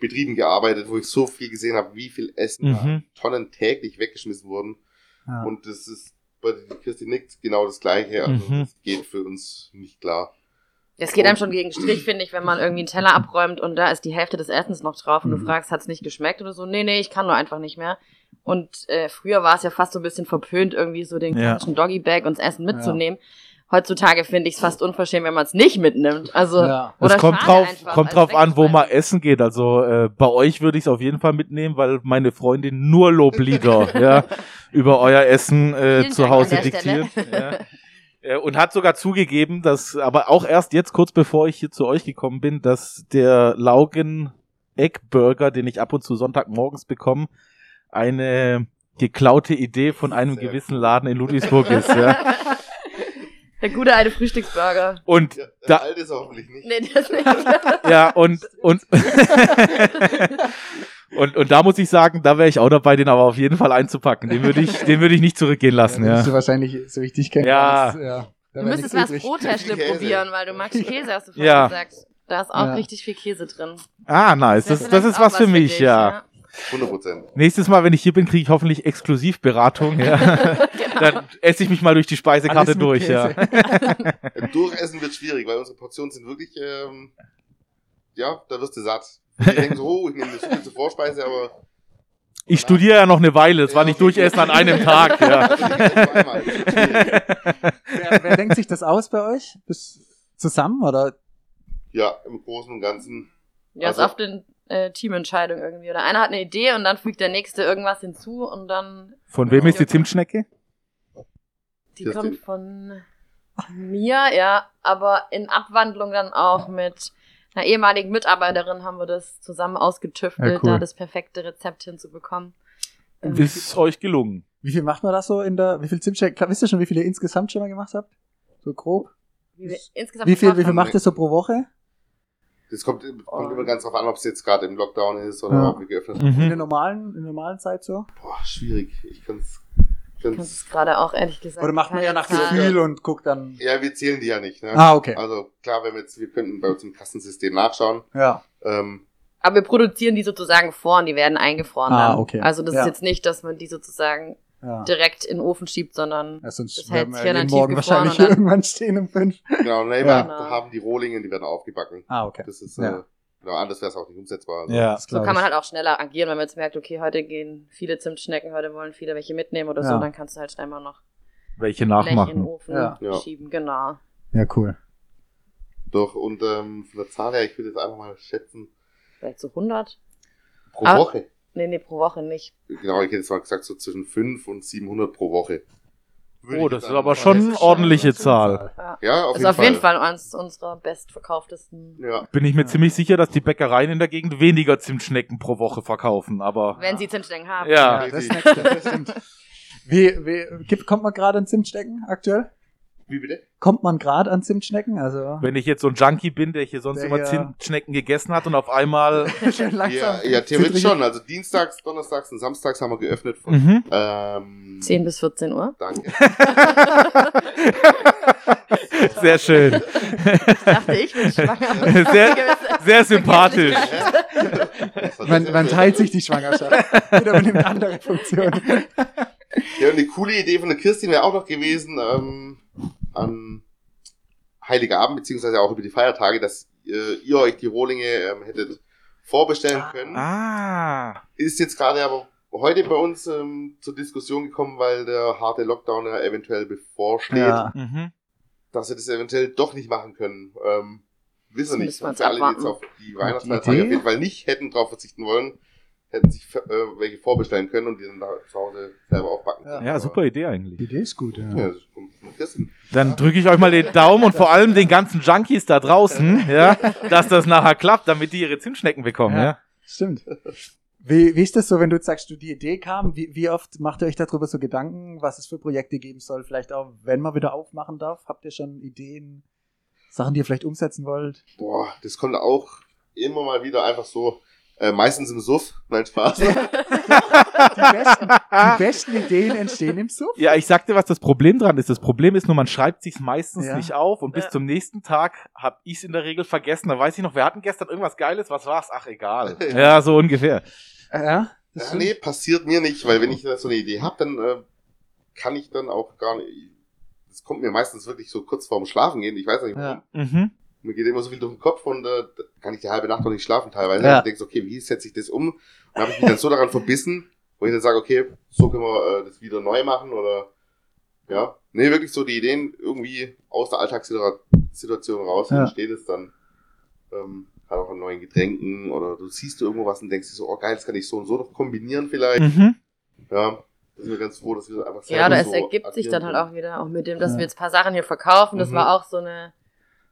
Betrieben gearbeitet, wo ich so viel gesehen habe, wie viel Essen da Mhm. Tonnen täglich weggeschmissen wurden. Ja. Und das ist bei der Kirsti nickt genau das Gleiche. Also Mhm. das geht für uns nicht klar. Es geht einem schon gegen den Strich, finde ich, wenn man irgendwie einen Teller abräumt und da ist die Hälfte des Essens noch drauf und du Mhm. fragst, hat's nicht geschmeckt oder so? Nee, nee, ich kann nur einfach nicht mehr. Und äh, früher war es ja fast so ein bisschen verpönt, irgendwie so den Ja. klassischen Doggy-Bag und das Essen mitzunehmen. Heutzutage finde ich es fast unverschämt, wenn man es nicht mitnimmt. Also, Ja. Es oder kommt schade drauf, einfach kommt drauf an, wo man essen geht. Also äh, bei euch würde ich es auf jeden Fall mitnehmen, weil meine Freundin nur Loblieder ja, über euer Essen äh, zu Hause diktiert. Ja. Äh, Und hat sogar zugegeben, dass, aber auch erst jetzt, kurz bevor ich hier zu euch gekommen bin, dass der Laugen Egg Burger, den ich ab und zu Sonntagmorgens bekomme, eine geklaute Idee von einem Sehr gewissen Laden in Ludwigsburg ist. Ja. Der gute alte Frühstücksburger. Und Ja, der da, alte ist hoffentlich nicht. Nee, das nicht. ja, und, und, und, und da muss ich sagen, da wäre ich auch dabei, den aber auf jeden Fall einzupacken. Den würde ich, den würde ich nicht zurückgehen lassen, Ja, ja. du wahrscheinlich, so wie ich dich kenne, Ja. alles, ja. Da Du müsstest was Käse. probieren, weil du magst Käse, hast du vorhin Ja. gesagt. Da ist auch Ja. richtig viel Käse drin. Ah, nice. Das, das vielleicht ist was für mich, dich, ja. 100 Prozent. Nächstes Mal, wenn ich hier bin, kriege ich hoffentlich Exklusivberatung, ja. Genau. Dann esse ich mich mal durch die Speisekarte durch, ja. Durchessen wird schwierig, weil unsere Portionen sind wirklich, ähm, ja, da wirst du satt. Ich denke so, oh, ich nehme das viel zur Vorspeise, aber Ich studiere ja noch eine Weile, das war Ja, nicht okay. durchessen an einem Tag, ja. Also nicht wer, wer denkt sich das aus bei euch? Das zusammen oder? Ja, im Großen und Ganzen. Ja, ist Also- oft eine äh, Teamentscheidung irgendwie. Oder einer hat eine Idee und dann fügt der nächste irgendwas hinzu und dann. Von wem ist die Zimtschnecke? Die Das kommt von mir, ja, aber in Abwandlung dann auch mit einer ehemaligen Mitarbeiterin haben wir das zusammen ausgetüftelt, Ja, cool. da das perfekte Rezept hinzubekommen. Ähm, Ist euch gelungen. Wie viel macht man das so in der, wie viel Zimtcheck? Klar, Wisst ihr schon, wie viele ihr insgesamt schon mal gemacht habt? So grob? wie Wie viel, wie viel macht ihr so pro Woche? Das kommt, kommt immer ganz drauf an, ob es jetzt gerade im Lockdown ist oder Ja. ob wir geöffnet haben. In der Mhm. normalen, in der normalen Zeit so? Boah, schwierig. Ich kann's, Ich kann kann's, es gerade auch ehrlich gesagt. Oder macht man ja nach. Gefühl und guckt dann. ja, wir zählen die ja nicht, ne? Ah, okay. Also klar, wenn wir jetzt, wir könnten bei uns im Kassensystem nachschauen. Ja. Ähm, Aber wir produzieren die sozusagen vor und die werden eingefroren. Ah, dann. okay. Also das Ja. ist jetzt nicht, dass man die sozusagen Ja. direkt in den Ofen schiebt, sondern Ja, sonst Das hält sich ja dann Morgen wahrscheinlich und dann- irgendwann stehen um fünf. Genau, nee, Ja. wir haben die Rohlingen, die werden aufgebacken. Ah, okay. Das ist, Ja. äh, genau, anders wäre es auch nicht umsetzbar. Also, Ja. Das so kann man halt auch schneller agieren, wenn man jetzt merkt, okay, heute gehen viele Zimtschnecken, heute wollen viele welche mitnehmen oder Ja. so, dann kannst du halt schnell mal noch Welche Blech in den nachmachen. Ofen Ja. Ja. schieben, genau. Ja, cool. Doch, und ähm, von der Zahl her, ich würde jetzt einfach mal schätzen, Vielleicht so 100? pro Ah. Woche. Nee, nee, pro Woche nicht. Genau, ich hätte jetzt mal gesagt, so zwischen 5 und 700 pro Woche. Würde Oh, das ist aber schon eine ordentliche Zahl. Ja, auf Das ist jeden auf Fall. jeden Fall eines unserer bestverkauftesten. Ja. Bin ich mir ziemlich sicher, dass die Bäckereien in der Gegend weniger Zimtschnecken pro Woche verkaufen, aber Wenn sie Zimtschnecken haben. ja. Ja, das, das stimmt. Wie, wie, gibt, kommt man gerade an Zimtschnecken aktuell? Wie bitte? Kommt man gerade an Zimtschnecken? Also Wenn ich jetzt so ein Junkie bin, der hier sonst Der immer Zimtschnecken gegessen hat und auf einmal schön langsam. Ja, ja, theoretisch schon. Also dienstags, donnerstags und samstags haben wir geöffnet von mhm. ähm, 10 bis 14 Uhr. Danke. sehr schön, Dachte ich, bin schwanger. sehr, sehr sympathisch. Man, man teilt sich die Schwangerschaft. Jeder übernimmt andere Funktionen. Ja, und eine coole Idee von der Kirstin wäre auch noch gewesen, ähm, an Heiligabend, beziehungsweise auch über die Feiertage, dass äh, ihr euch die Rohlinge ähm, hättet vorbestellen können. Ah, Ist jetzt gerade aber heute bei uns ähm, zur Diskussion gekommen, weil der harte Lockdown ja eventuell bevorsteht, Ja. mhm. dass wir das eventuell doch nicht machen können. Ähm, wissen wir nicht. Für alle, die jetzt auf die Weihnachtsfeiertage auf jeden Fall nicht hätten drauf verzichten wollen, hätten sich äh, welche vorbestellen können und die dann da zu Hause selber aufbacken Ja. können. ja, super Idee eigentlich. Die Idee ist gut, Ja, ja. Dann drücke ich euch mal den Daumen und vor allem den ganzen Junkies da draußen, ja, dass das nachher klappt, damit die ihre Zimtschnecken bekommen, Ja. ja. Stimmt. Wie, wie ist das so, wenn du jetzt sagst, du die Idee kam? Wie, wie oft macht ihr euch darüber so Gedanken, was es für Projekte geben soll? Vielleicht auch, wenn man wieder aufmachen darf? Habt ihr schon Ideen, Sachen, die ihr vielleicht umsetzen wollt? Boah, das kommt auch immer mal wieder einfach so, äh, meistens im Suff. Nein, Spaß. Die besten, die besten Ideen entstehen im Suff. Ja, ich sagte, was das Problem dran ist. Das Problem ist nur, man schreibt sich's meistens Ja. nicht auf und bis Ja. zum nächsten Tag hab ich's in der Regel vergessen. Da weiß ich noch, wir hatten gestern irgendwas Geiles, was war's? Ach, egal. Ja, so ungefähr. Äh, Ja, Ja, nee, passiert mir nicht, weil wenn ich so eine Idee habe, dann äh, kann ich dann auch gar nicht. Das kommt mir meistens wirklich so kurz vorm Schlafen gehen. Ich weiß nicht warum. Ja. Mhm. Mir geht immer so viel durch den Kopf und äh, da kann ich die halbe Nacht noch nicht schlafen teilweise. Ja. Und denkst, okay, wie setze ich das um? Und dann habe ich mich dann so daran verbissen, wo ich dann sage, okay, so können wir äh, das wieder neu machen oder ja. Nee, wirklich so die Ideen irgendwie aus der Alltagssituation raus Ja. entsteht es dann. Ähm, gerade auch an neuen Getränken oder du siehst irgendwo was und denkst dir so, oh geil, das kann ich so und so noch kombinieren vielleicht. Mhm. Ja, da sind wir ganz froh, dass wir einfach Ja, selber oder es so ergibt sich dann halt auch wieder, auch mit dem, dass Ja. wir jetzt ein paar Sachen hier verkaufen. Das Mhm. war auch so eine,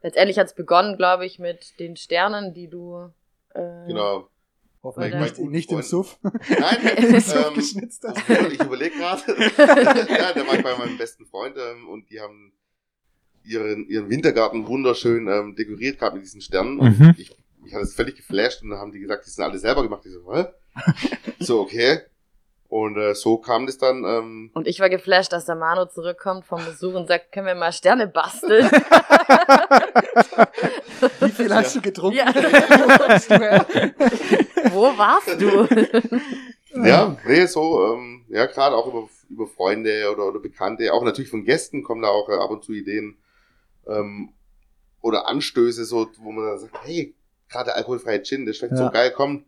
letztendlich hat es begonnen, glaube ich, mit den Sternen, die du, äh. Genau. Hoffentlich nicht, nicht im Suff. Nein, Im Suff ähm, geschnitzt. Also, ich überlege gerade. ja, da war ich bei meinem besten Freund ähm, und die haben ihren, ihren Wintergarten wunderschön ähm, dekoriert, gerade mit diesen Sternen. Und Mhm. ich, mich hat es völlig geflasht und dann haben die gesagt, die sind alle selber gemacht. Ich so, hä? so, okay. Und äh, so kam das dann. Ähm, Und ich war geflasht, dass der Manu zurückkommt vom Besuch und sagt, können wir mal Sterne basteln? Wie viel hast du getrunken? Ja. Wo warst du? ja, nee, so, ähm, ja, gerade auch über, über Freunde oder, oder Bekannte, auch natürlich von Gästen kommen da auch äh, ab und zu Ideen ähm, oder Anstöße, so, wo man dann sagt, hey, gerade alkoholfreie Gin, der schmeckt Ja. so geil, komm,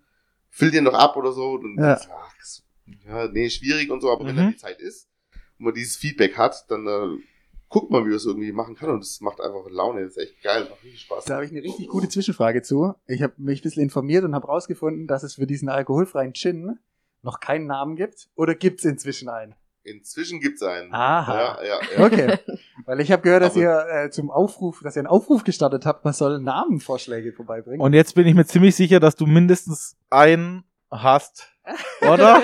füll den doch ab oder so. Und Ja. das, ach, das, ja, nee, schwierig und so, aber wenn Mhm. dann die Zeit ist und man dieses Feedback hat, dann äh, guckt man, wie man es irgendwie machen kann und es macht einfach Laune, das ist echt geil, macht richtig Spaß. Da habe ich eine richtig gute Zwischenfrage zu. Ich habe mich ein bisschen informiert und habe rausgefunden, dass es für diesen alkoholfreien Gin noch keinen Namen gibt. Oder gibt es inzwischen einen? Inzwischen gibt's einen. Aha. Ja, ja, ja. Okay. Weil ich habe gehört, dass Aber- ihr äh, zum Aufruf, dass ihr einen Aufruf gestartet habt, man soll Namenvorschläge vorbeibringen. Und jetzt bin ich mir ziemlich sicher, dass du mindestens einen hast, oder?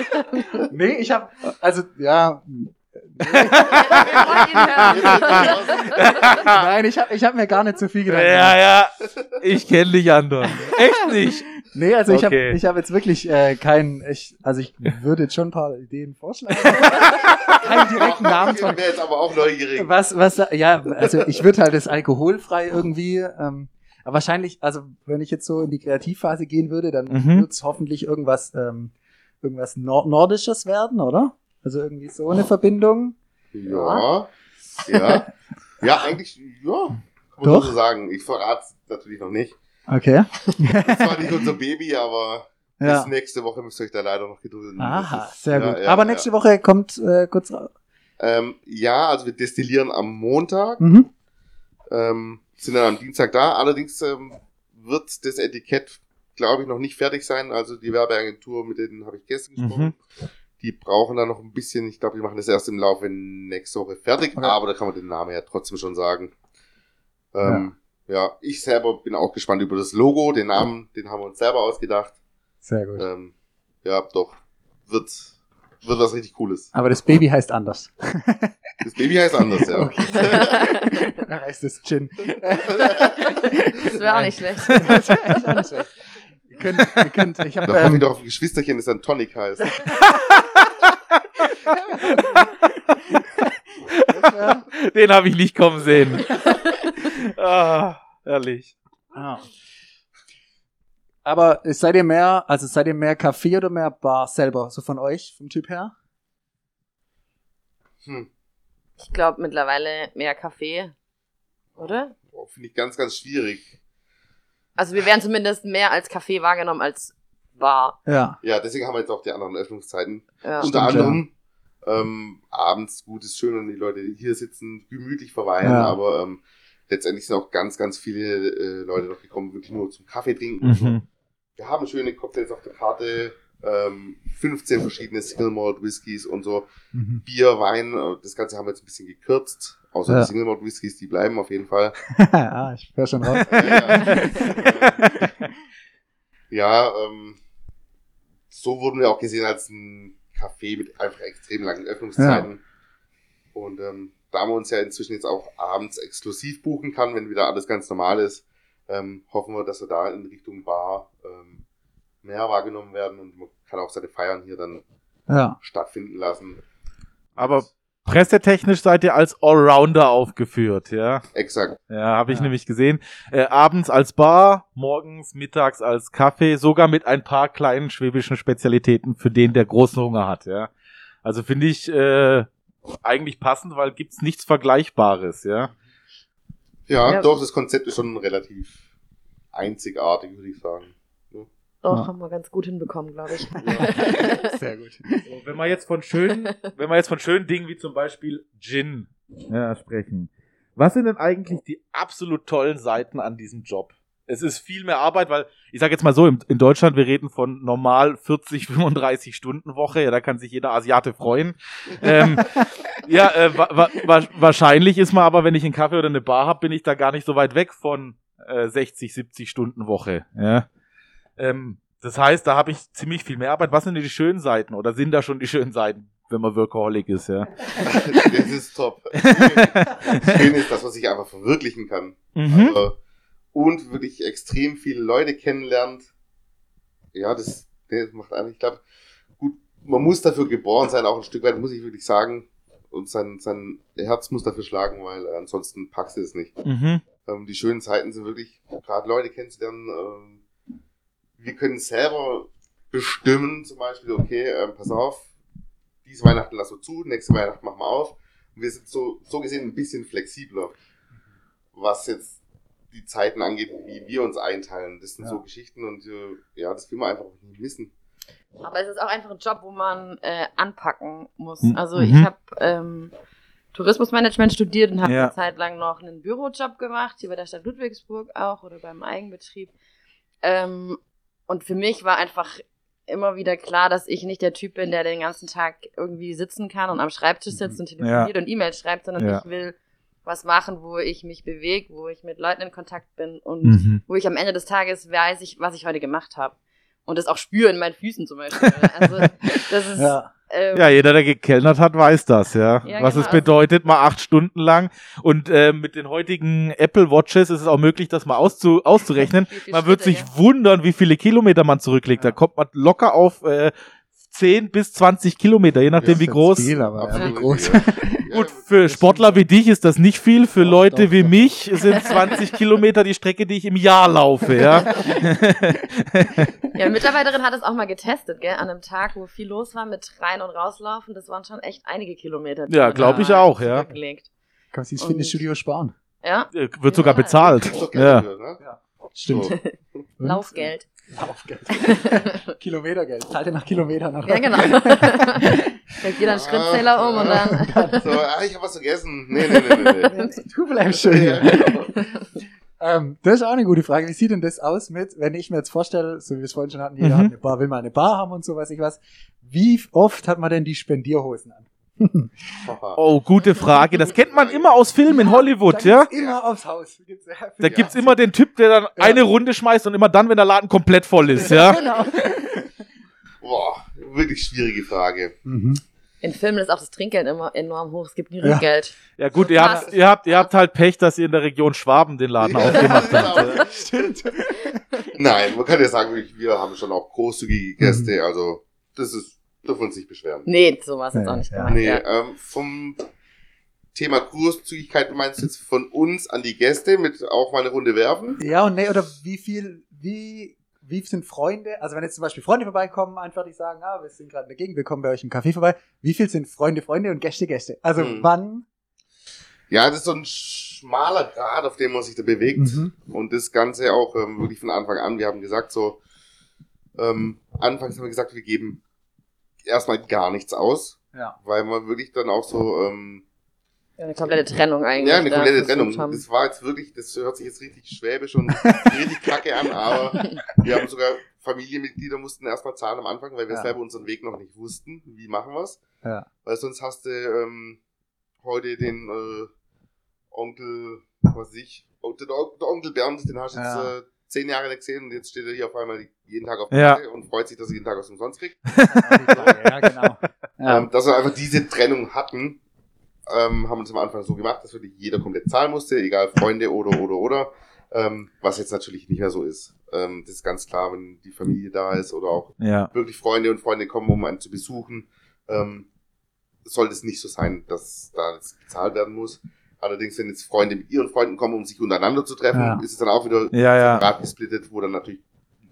nee, ich habe, also ja. Nein, ich habe ich hab mir gar nicht so viel gedacht. ja, ja. Ich kenne dich, Anton. Echt nicht. Nee, also ich Okay. habe ich hab jetzt wirklich äh, keinen, ich, also ich würde jetzt schon ein paar Ideen vorschlagen. keinen direkten Namen Ich wäre jetzt aber auch neugierig. Was, was, ja, also ich würde halt das alkoholfrei irgendwie, ähm, aber wahrscheinlich, also wenn ich jetzt so in die Kreativphase gehen würde, dann Mhm. wird's hoffentlich irgendwas, ähm, irgendwas Nor Nordisches werden, oder? Also irgendwie so eine Verbindung. Ja. Ja. Ja, eigentlich, ja. Kann man Doch. so sagen. Ich verrate es natürlich noch nicht. Okay. Das war nicht unser Baby, aber Ja. bis nächste Woche müsst ihr euch da leider noch gedulden. Aha, ist- sehr ja, gut. ja, Aber ja. nächste Woche kommt äh, kurz raus. Ähm, ja, also wir destillieren am Montag, Mhm. ähm, sind dann am Dienstag da. Allerdings ähm, wird das Etikett, glaube ich, noch nicht fertig sein. Also die Werbeagentur, mit denen habe ich gestern gesprochen. Die brauchen da noch ein bisschen. Ich glaube, die machen das erst im Laufe nächste Woche fertig. Okay. Aber da kann man den Namen ja trotzdem schon sagen. Ähm, ja. ich selber bin auch gespannt über das Logo. Den Namen, den haben wir uns selber ausgedacht. Sehr gut. Ähm, ja, doch. Wird, wird was richtig Cooles. Aber das Baby heißt anders. Das Baby heißt anders, ja. Da heißt es Gin. Das wäre auch nicht schlecht. Das ist auch nicht schlecht. Ihr könnt, ihr könnt, ich habe Da komme ich ähm, doch auf ein Geschwisterchen, das dann Tonic heißt. Den habe ich nicht kommen sehen. ah, ehrlich. ah. Aber seid ihr mehr, also seid ihr mehr Café oder mehr Bar selber, so von euch, vom Typ her? Hm. Ich glaube mittlerweile mehr Kaffee, oder? Boah, Finde ich ganz, ganz schwierig. Also wir werden zumindest mehr als Kaffee wahrgenommen als Bar. Ja. Ja, deswegen haben wir jetzt auch die anderen Öffnungszeiten. Ja. Stimmt, Unter anderem ähm, abends gut ist schön, wenn die Leute hier sitzen, gemütlich verweilen, Ja. aber ähm, letztendlich sind auch ganz, ganz viele äh, Leute noch gekommen, wirklich nur zum Kaffee trinken. Mhm. Wir haben schöne Cocktails auf der Karte, ähm, 15 verschiedene Single Malt Whiskys und so. Mhm. Bier, Wein, äh, das Ganze haben wir jetzt ein bisschen gekürzt. Außer Ja. die Single Malt Whiskys, die bleiben auf jeden Fall. ah, ich höre schon raus. Ja, ähm, so wurden wir auch gesehen als ein Café mit einfach extrem langen Öffnungszeiten. Und ähm, da man uns ja inzwischen jetzt auch abends exklusiv buchen kann, wenn wieder alles ganz normal ist, ähm, hoffen wir, dass wir da in Richtung Bar ähm, mehr wahrgenommen werden und man kann auch seine Feiern hier dann Ja. stattfinden lassen. Aber pressetechnisch seid ihr als Allrounder aufgeführt, ja? Exakt. Ja, habe ich Ja. nämlich gesehen. Äh, abends als Bar, morgens, mittags als Kaffee, sogar mit ein paar kleinen schwäbischen Spezialitäten für den, der großen Hunger hat, ja. Also finde ich äh, eigentlich passend, weil gibt's nichts Vergleichbares, ja. Ja, Ja. doch, das Konzept ist schon relativ einzigartig, würde ich sagen. Doch, Ja. haben wir ganz gut hinbekommen, glaube ich. Sehr gut. So, wenn wir jetzt von schönen, wenn wir jetzt von schönen Dingen wie zum Beispiel Gin ja, sprechen, was sind denn eigentlich die absolut tollen Seiten an diesem Job? Es ist viel mehr Arbeit, weil ich sage jetzt mal so, in, in Deutschland, wir reden von normal 40, 35 Stunden Woche, ja, da kann sich jeder Asiate freuen. ähm, ja, äh, wa wa wa wahrscheinlich ist man aber, wenn ich einen Kaffee oder eine Bar habe, bin ich da gar nicht so weit weg von äh, 60, 70 Stunden Woche. Ja. Ähm, das heißt, da habe ich ziemlich viel mehr Arbeit. Was sind denn die schönen Seiten? Oder sind da schon die schönen Seiten, wenn man Workaholic ist, ja? das ist top. Schön ist, dass man sich einfach verwirklichen kann. Mhm. Also, und wirklich extrem viele Leute kennenlernt. Ja, das, das macht eigentlich, ich glaube, gut, man muss dafür geboren sein, auch ein Stück weit, muss ich wirklich sagen. Und sein, sein Herz muss dafür schlagen, weil ansonsten packst du es nicht. Mhm. Ähm, die schönen Zeiten sind wirklich, gerade Leute kennenzulernen. Ähm, wir können selber bestimmen, zum Beispiel, okay, ähm, pass auf, diese Weihnachten lassen wir zu, nächste Weihnachten machen wir auf. Und wir sind so, so gesehen ein bisschen flexibler, was jetzt die Zeiten angeht, wie wir uns einteilen. Das sind Ja. so Geschichten und äh, ja, das will man einfach nicht missen. Aber es ist auch einfach ein Job, wo man äh, anpacken muss. Mhm. Also ich habe ähm, Tourismusmanagement studiert und habe Ja. eine Zeit lang noch einen Bürojob gemacht, hier bei der Stadt Ludwigsburg auch oder beim Eigenbetrieb. Ähm, und für mich war einfach immer wieder klar, dass ich nicht der Typ bin, der den ganzen Tag irgendwie sitzen kann und am Schreibtisch sitzt und telefoniert und E-Mails schreibt, sondern Ja. ich will was machen, wo ich mich bewege, wo ich mit Leuten in Kontakt bin und Mhm. wo ich am Ende des Tages weiß, ich, was ich heute gemacht habe. Und das auch spüre in meinen Füßen zum Beispiel. Also das ist Ja. ähm, Ja, jeder, der gekellnert hat, weiß das, ja. Ja, Was genau. es bedeutet, mal acht Stunden lang. Und äh, mit den heutigen Apple Watches ist es auch möglich, das mal auszu auszurechnen. Man wird Schritte, sich wundern, wie viele Kilometer man zurücklegt. Da kommt man locker auf äh, 10 bis 20 Kilometer, je nachdem wie groß. Viel, aber ja, wie groß. Gut, für Sportler wie dich ist das nicht viel. Für Doch, Leute doch, wie doch. mich sind 20 Kilometer die Strecke, die ich im Jahr laufe, ja. Ja, eine Mitarbeiterin hat es auch mal getestet, gell? An einem Tag, wo viel los war mit rein und rauslaufen. Das waren schon echt einige Kilometer. Ja, man glaub da ich auch, ja. zurückgelegt. Kann sich das Fitnessstudio sparen. Ja, Äh, Wird sogar bezahlt. Ja. ne? Stimmt. Laufgeld. Laufgeld. Kilometergeld. Zahlt ihr nach Kilometern? Oder? Ja, genau. Stellt jeder einen Schrittzähler um und dann. So, ah, ich hab was vergessen. Nee, nee, nee, nee. nee. Du bleibst schön Ja, hier. genau. Ähm, das ist auch eine gute Frage. Wie sieht denn das aus mit, wenn ich mir jetzt vorstelle, so wie wir es vorhin schon hatten, jeder Mhm. hat eine Bar, will mal eine Bar haben und so weiß ich was. Wie oft hat man denn die Spendierhosen an? Oh, gute Frage. Das kennt man immer aus Filmen in Hollywood, Da ja. immer aufs Haus. Da gibt's immer den Typ, der dann eine Runde schmeißt und immer dann, wenn der Laden komplett voll ist, ja. Genau. Boah, wirklich schwierige Frage. Mhm. In Filmen ist auch das Trinkgeld immer enorm hoch. Es gibt nie Ja. Rückgeld. Ja gut, ihr habt, ihr habt, ihr habt halt Pech, dass ihr in der Region Schwaben den Laden aufgemacht habt. Genau. ja. Stimmt. Nein, man kann ja sagen, wir haben schon auch großzügige Mhm. Gäste, also das ist, dürfen uns nicht beschweren. Nee, sowas ist Nee, auch nicht ja. gemeint. Nee, Ja. ähm, vom Thema Großzügigkeit, du meinst jetzt von uns an die Gäste mit auch mal eine Runde werfen? Ja, und nee, oder wie viel, wie, wie sind Freunde, also wenn jetzt zum Beispiel Freunde vorbeikommen, einfach die sagen, ah, wir sind gerade in der Gegend, wir kommen bei euch im Café vorbei, wie viel sind Freunde, Freunde und Gäste, Gäste? Also Mhm. wann? Ja, das ist so ein schmaler Grad, auf dem man sich da bewegt. Mhm. Und das Ganze auch ähm, wirklich von Anfang an. Wir haben gesagt, so, ähm, anfangs haben wir gesagt, wir geben erstmal gar nichts aus, Ja. weil man wirklich dann auch so, ähm, Eine komplette Trennung eigentlich. ja, eine komplette Trennung. haben. Das war jetzt wirklich, das hört sich jetzt richtig schwäbisch und richtig kacke an, aber wir haben sogar Familienmitglieder mussten erstmal zahlen am Anfang, weil wir Ja. selber unseren Weg noch nicht wussten. Wie machen wir's? Ja. Weil sonst hast du ähm, heute den äh, Onkel, was weiß ich, der, der Onkel Bernd, den hast du Ja. jetzt äh, zehn Jahre nicht gesehen und jetzt steht er hier auf einmal jeden Tag auf Ja. Platte und freut sich, dass er jeden Tag was umsonst kriegt. ja, genau. Ja. Ähm, dass wir einfach diese Trennung hatten, ähm, haben wir uns am Anfang so gemacht, dass wirklich jeder komplett zahlen musste, egal Freunde oder oder oder. Ähm, was jetzt natürlich nicht mehr so ist. Ähm, das ist ganz klar, wenn die Familie da ist oder auch Ja. wirklich Freunde und Freunde kommen, um einen zu besuchen, ähm, sollte es nicht so sein, dass da jetzt bezahlt werden muss. Allerdings, wenn jetzt Freunde mit ihren Freunden kommen, um sich untereinander zu treffen, Ja. ist es dann auch wieder Ja, ja. separat gesplittet, wo dann natürlich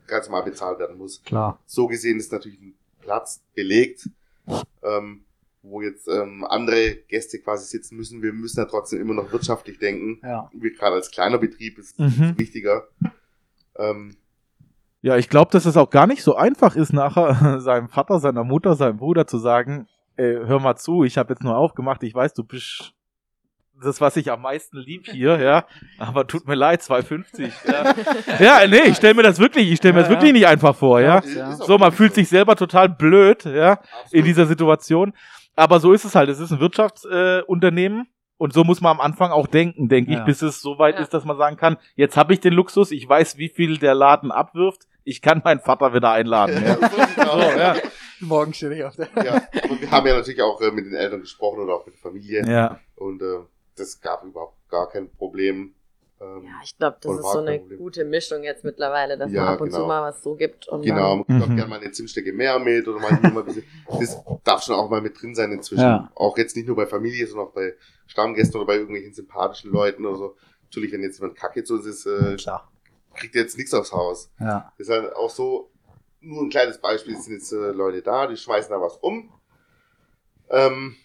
ganz normal bezahlt werden muss. Klar. So gesehen ist natürlich ein Platz belegt, ähm, wo jetzt ähm, andere Gäste quasi sitzen müssen. Wir müssen ja trotzdem immer noch wirtschaftlich denken. Ja. Wir gerade als kleiner Betrieb ist Mhm. wichtiger. Ähm, Ja, ich glaube, dass es auch gar nicht so einfach ist, nachher seinem Vater, seiner Mutter, seinem Bruder zu sagen, ey, hör mal zu, ich habe jetzt nur aufgemacht, ich weiß, du bist das, was ich am meisten lieb hier, ja, aber tut mir leid, 2,50. Ja, ja nee, ich stelle mir das wirklich, ich stelle mir Ja, das wirklich ja. nicht einfach vor, ja. So, man fühlt sich selber total blöd, ja, in Absolut. dieser Situation. Aber so ist es halt. Es ist ein Wirtschaftsunternehmen äh, und so muss man am Anfang auch denken, denke Ja. ich, bis es so weit Ja. ist, dass man sagen kann, jetzt habe ich den Luxus, ich weiß, wie viel der Laden abwirft, ich kann meinen Vater wieder einladen. Ja. so ja. Morgen stehe ich auf der. ja, aber wir haben ja natürlich auch äh, mit den Eltern gesprochen oder auch mit der Familie ja. und äh, das gab überhaupt gar kein Problem. Ähm, Ja, ich glaube, das ist so eine Problem. gute Mischung jetzt mittlerweile, dass Ja, man ab und genau. zu mal was so gibt. Und Genau, man Mhm. gerne mal eine Zimtstecke mehr mit oder mal hier mal ein bisschen. Das darf schon auch mal mit drin sein inzwischen. Ja. Auch jetzt nicht nur bei Familie, sondern auch bei Stammgästen oder bei irgendwelchen sympathischen Leuten oder so. Natürlich, wenn jetzt jemand kacke zu uns ist, äh, Klar. kriegt er jetzt nichts aufs Haus. Ja. Das ist halt auch so, nur ein kleines Beispiel, es sind jetzt äh, Leute da, die schmeißen da was um, ähm,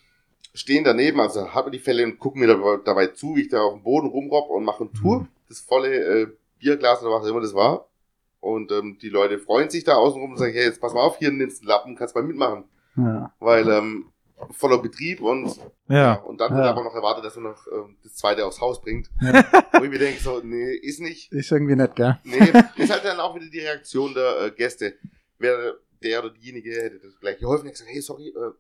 stehen daneben, also haben die Fälle und gucken mir dabei, dabei zu, wie ich da auf dem Boden rumrobb und mache eine Tour, Mhm. das volle äh, Bierglas oder was immer das war. Und ähm, die Leute freuen sich da außenrum und sagen, hey, jetzt pass mal auf, hier nimmst du einen Lappen, kannst mal mitmachen. Ja. Weil ähm, voller Betrieb und Ja. und dann wird Ja. aber noch erwartet, dass man noch ähm, das zweite aufs Haus bringt. Ja. Wo ich mir denke, so, nee, ist nicht. Ist irgendwie nett, gell? Nee, ist halt dann auch wieder die Reaktion der äh, Gäste. Wäre der oder diejenige hätte das gleich geholfen, hätte gesagt, hey, sorry, äh,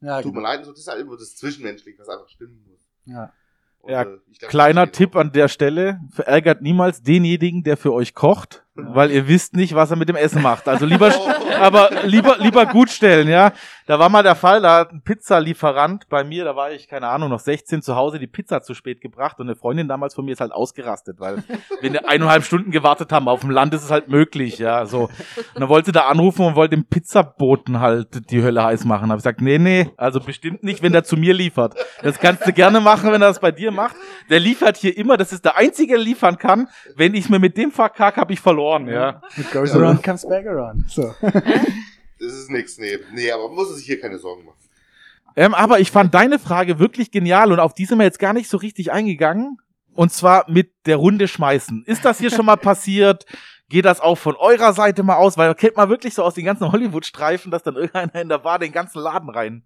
Ja, tut mir genau. leid, und so, das ist halt immer das Zwischenmenschliche, was einfach stimmen muss. Ja. Und, Ja, äh, ich glaub, Kleiner Tipp an der Stelle, verärgert niemals denjenigen, der für euch kocht, weil ihr wisst nicht, was er mit dem Essen macht. Also lieber, aber lieber, lieber gut stellen, ja. Da war mal der Fall, da hat ein Pizzalieferant bei mir, da war ich, keine Ahnung, noch 16 zu Hause, die Pizza zu spät gebracht und eine Freundin damals von mir ist halt ausgerastet, weil wenn wir eineinhalb Stunden gewartet haben, auf dem Land ist es halt möglich, ja, so. Und dann wollte da anrufen und wollte dem Pizzaboten halt die Hölle heiß machen. Hab ich gesagt, nee, nee, also bestimmt nicht, wenn der zu mir liefert. Das kannst du gerne machen, wenn er das bei dir macht. Der liefert hier immer, das ist der einzige, der liefern kann. Wenn ich mir mit dem verkack, habe ich verloren, ja. It goes around, comes back around. So. Das ist nix, nee. Nee, aber man muss sich hier keine Sorgen machen. Ähm, aber ich fand deine Frage wirklich genial und auf die sind wir jetzt gar nicht so richtig eingegangen. Und zwar mit der Runde schmeißen. Ist das hier schon mal passiert? Geht das auch von eurer Seite mal aus? Weil kennt man wirklich so aus den ganzen Hollywood-Streifen, dass dann irgendeiner in der Bar den ganzen Laden rein.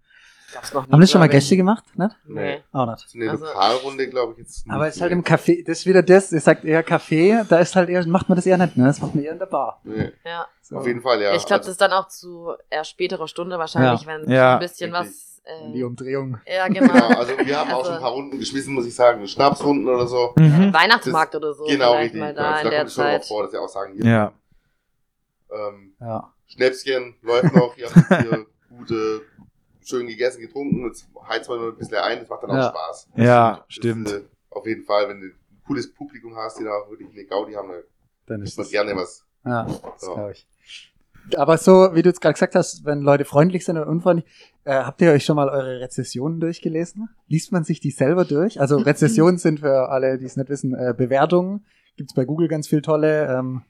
Haben das schon mal. Gäste gemacht? Ne? Nee. Auch nicht. So eine Also- Lokalrunde, glaube ich, jetzt. Aber nicht es ist halt im Café, das ist wieder das, ihr sagt eher Café, da ist halt eher, macht man das eher nicht, ne? Das macht man eher in der Bar. Nee, Ja. So. auf jeden Fall, ja. ich glaube, Also, das ist dann auch zu eher späterer Stunde wahrscheinlich, wenn Ja. ein bisschen was. Die Äh, Umdrehung. ja, genau, genau. also wir haben auch Also- schon ein paar Runden geschmissen, muss ich sagen. Schnapsrunden oder so. Mhm. Weihnachtsmarkt oder so. genau, richtig. mal Ja, da also in der schon mal Zeit. vor, dass sie auch sagen, hier, Ja. ähm, Ja. Schnäpschen läuft noch, ihr habt hier gute, schön gegessen, getrunken, jetzt heizt man nur ein bisschen ein, das macht dann auch Ja. Spaß. Ja, Das stimmt. Ist, äh, auf jeden Fall, wenn du ein cooles Publikum hast, die da auch wirklich eine Gaudi haben, dann ist man das, gerne was. ja, das So. glaube ich. Aber so, wie du jetzt gerade gesagt hast, wenn Leute freundlich sind oder unfreundlich, äh, habt ihr euch schon mal eure Rezessionen durchgelesen? Liest man sich die selber durch? Also Rezessionen sind für alle, die es nicht wissen, äh, Bewertungen. Gibt's bei Google ganz viel tolle, ähm,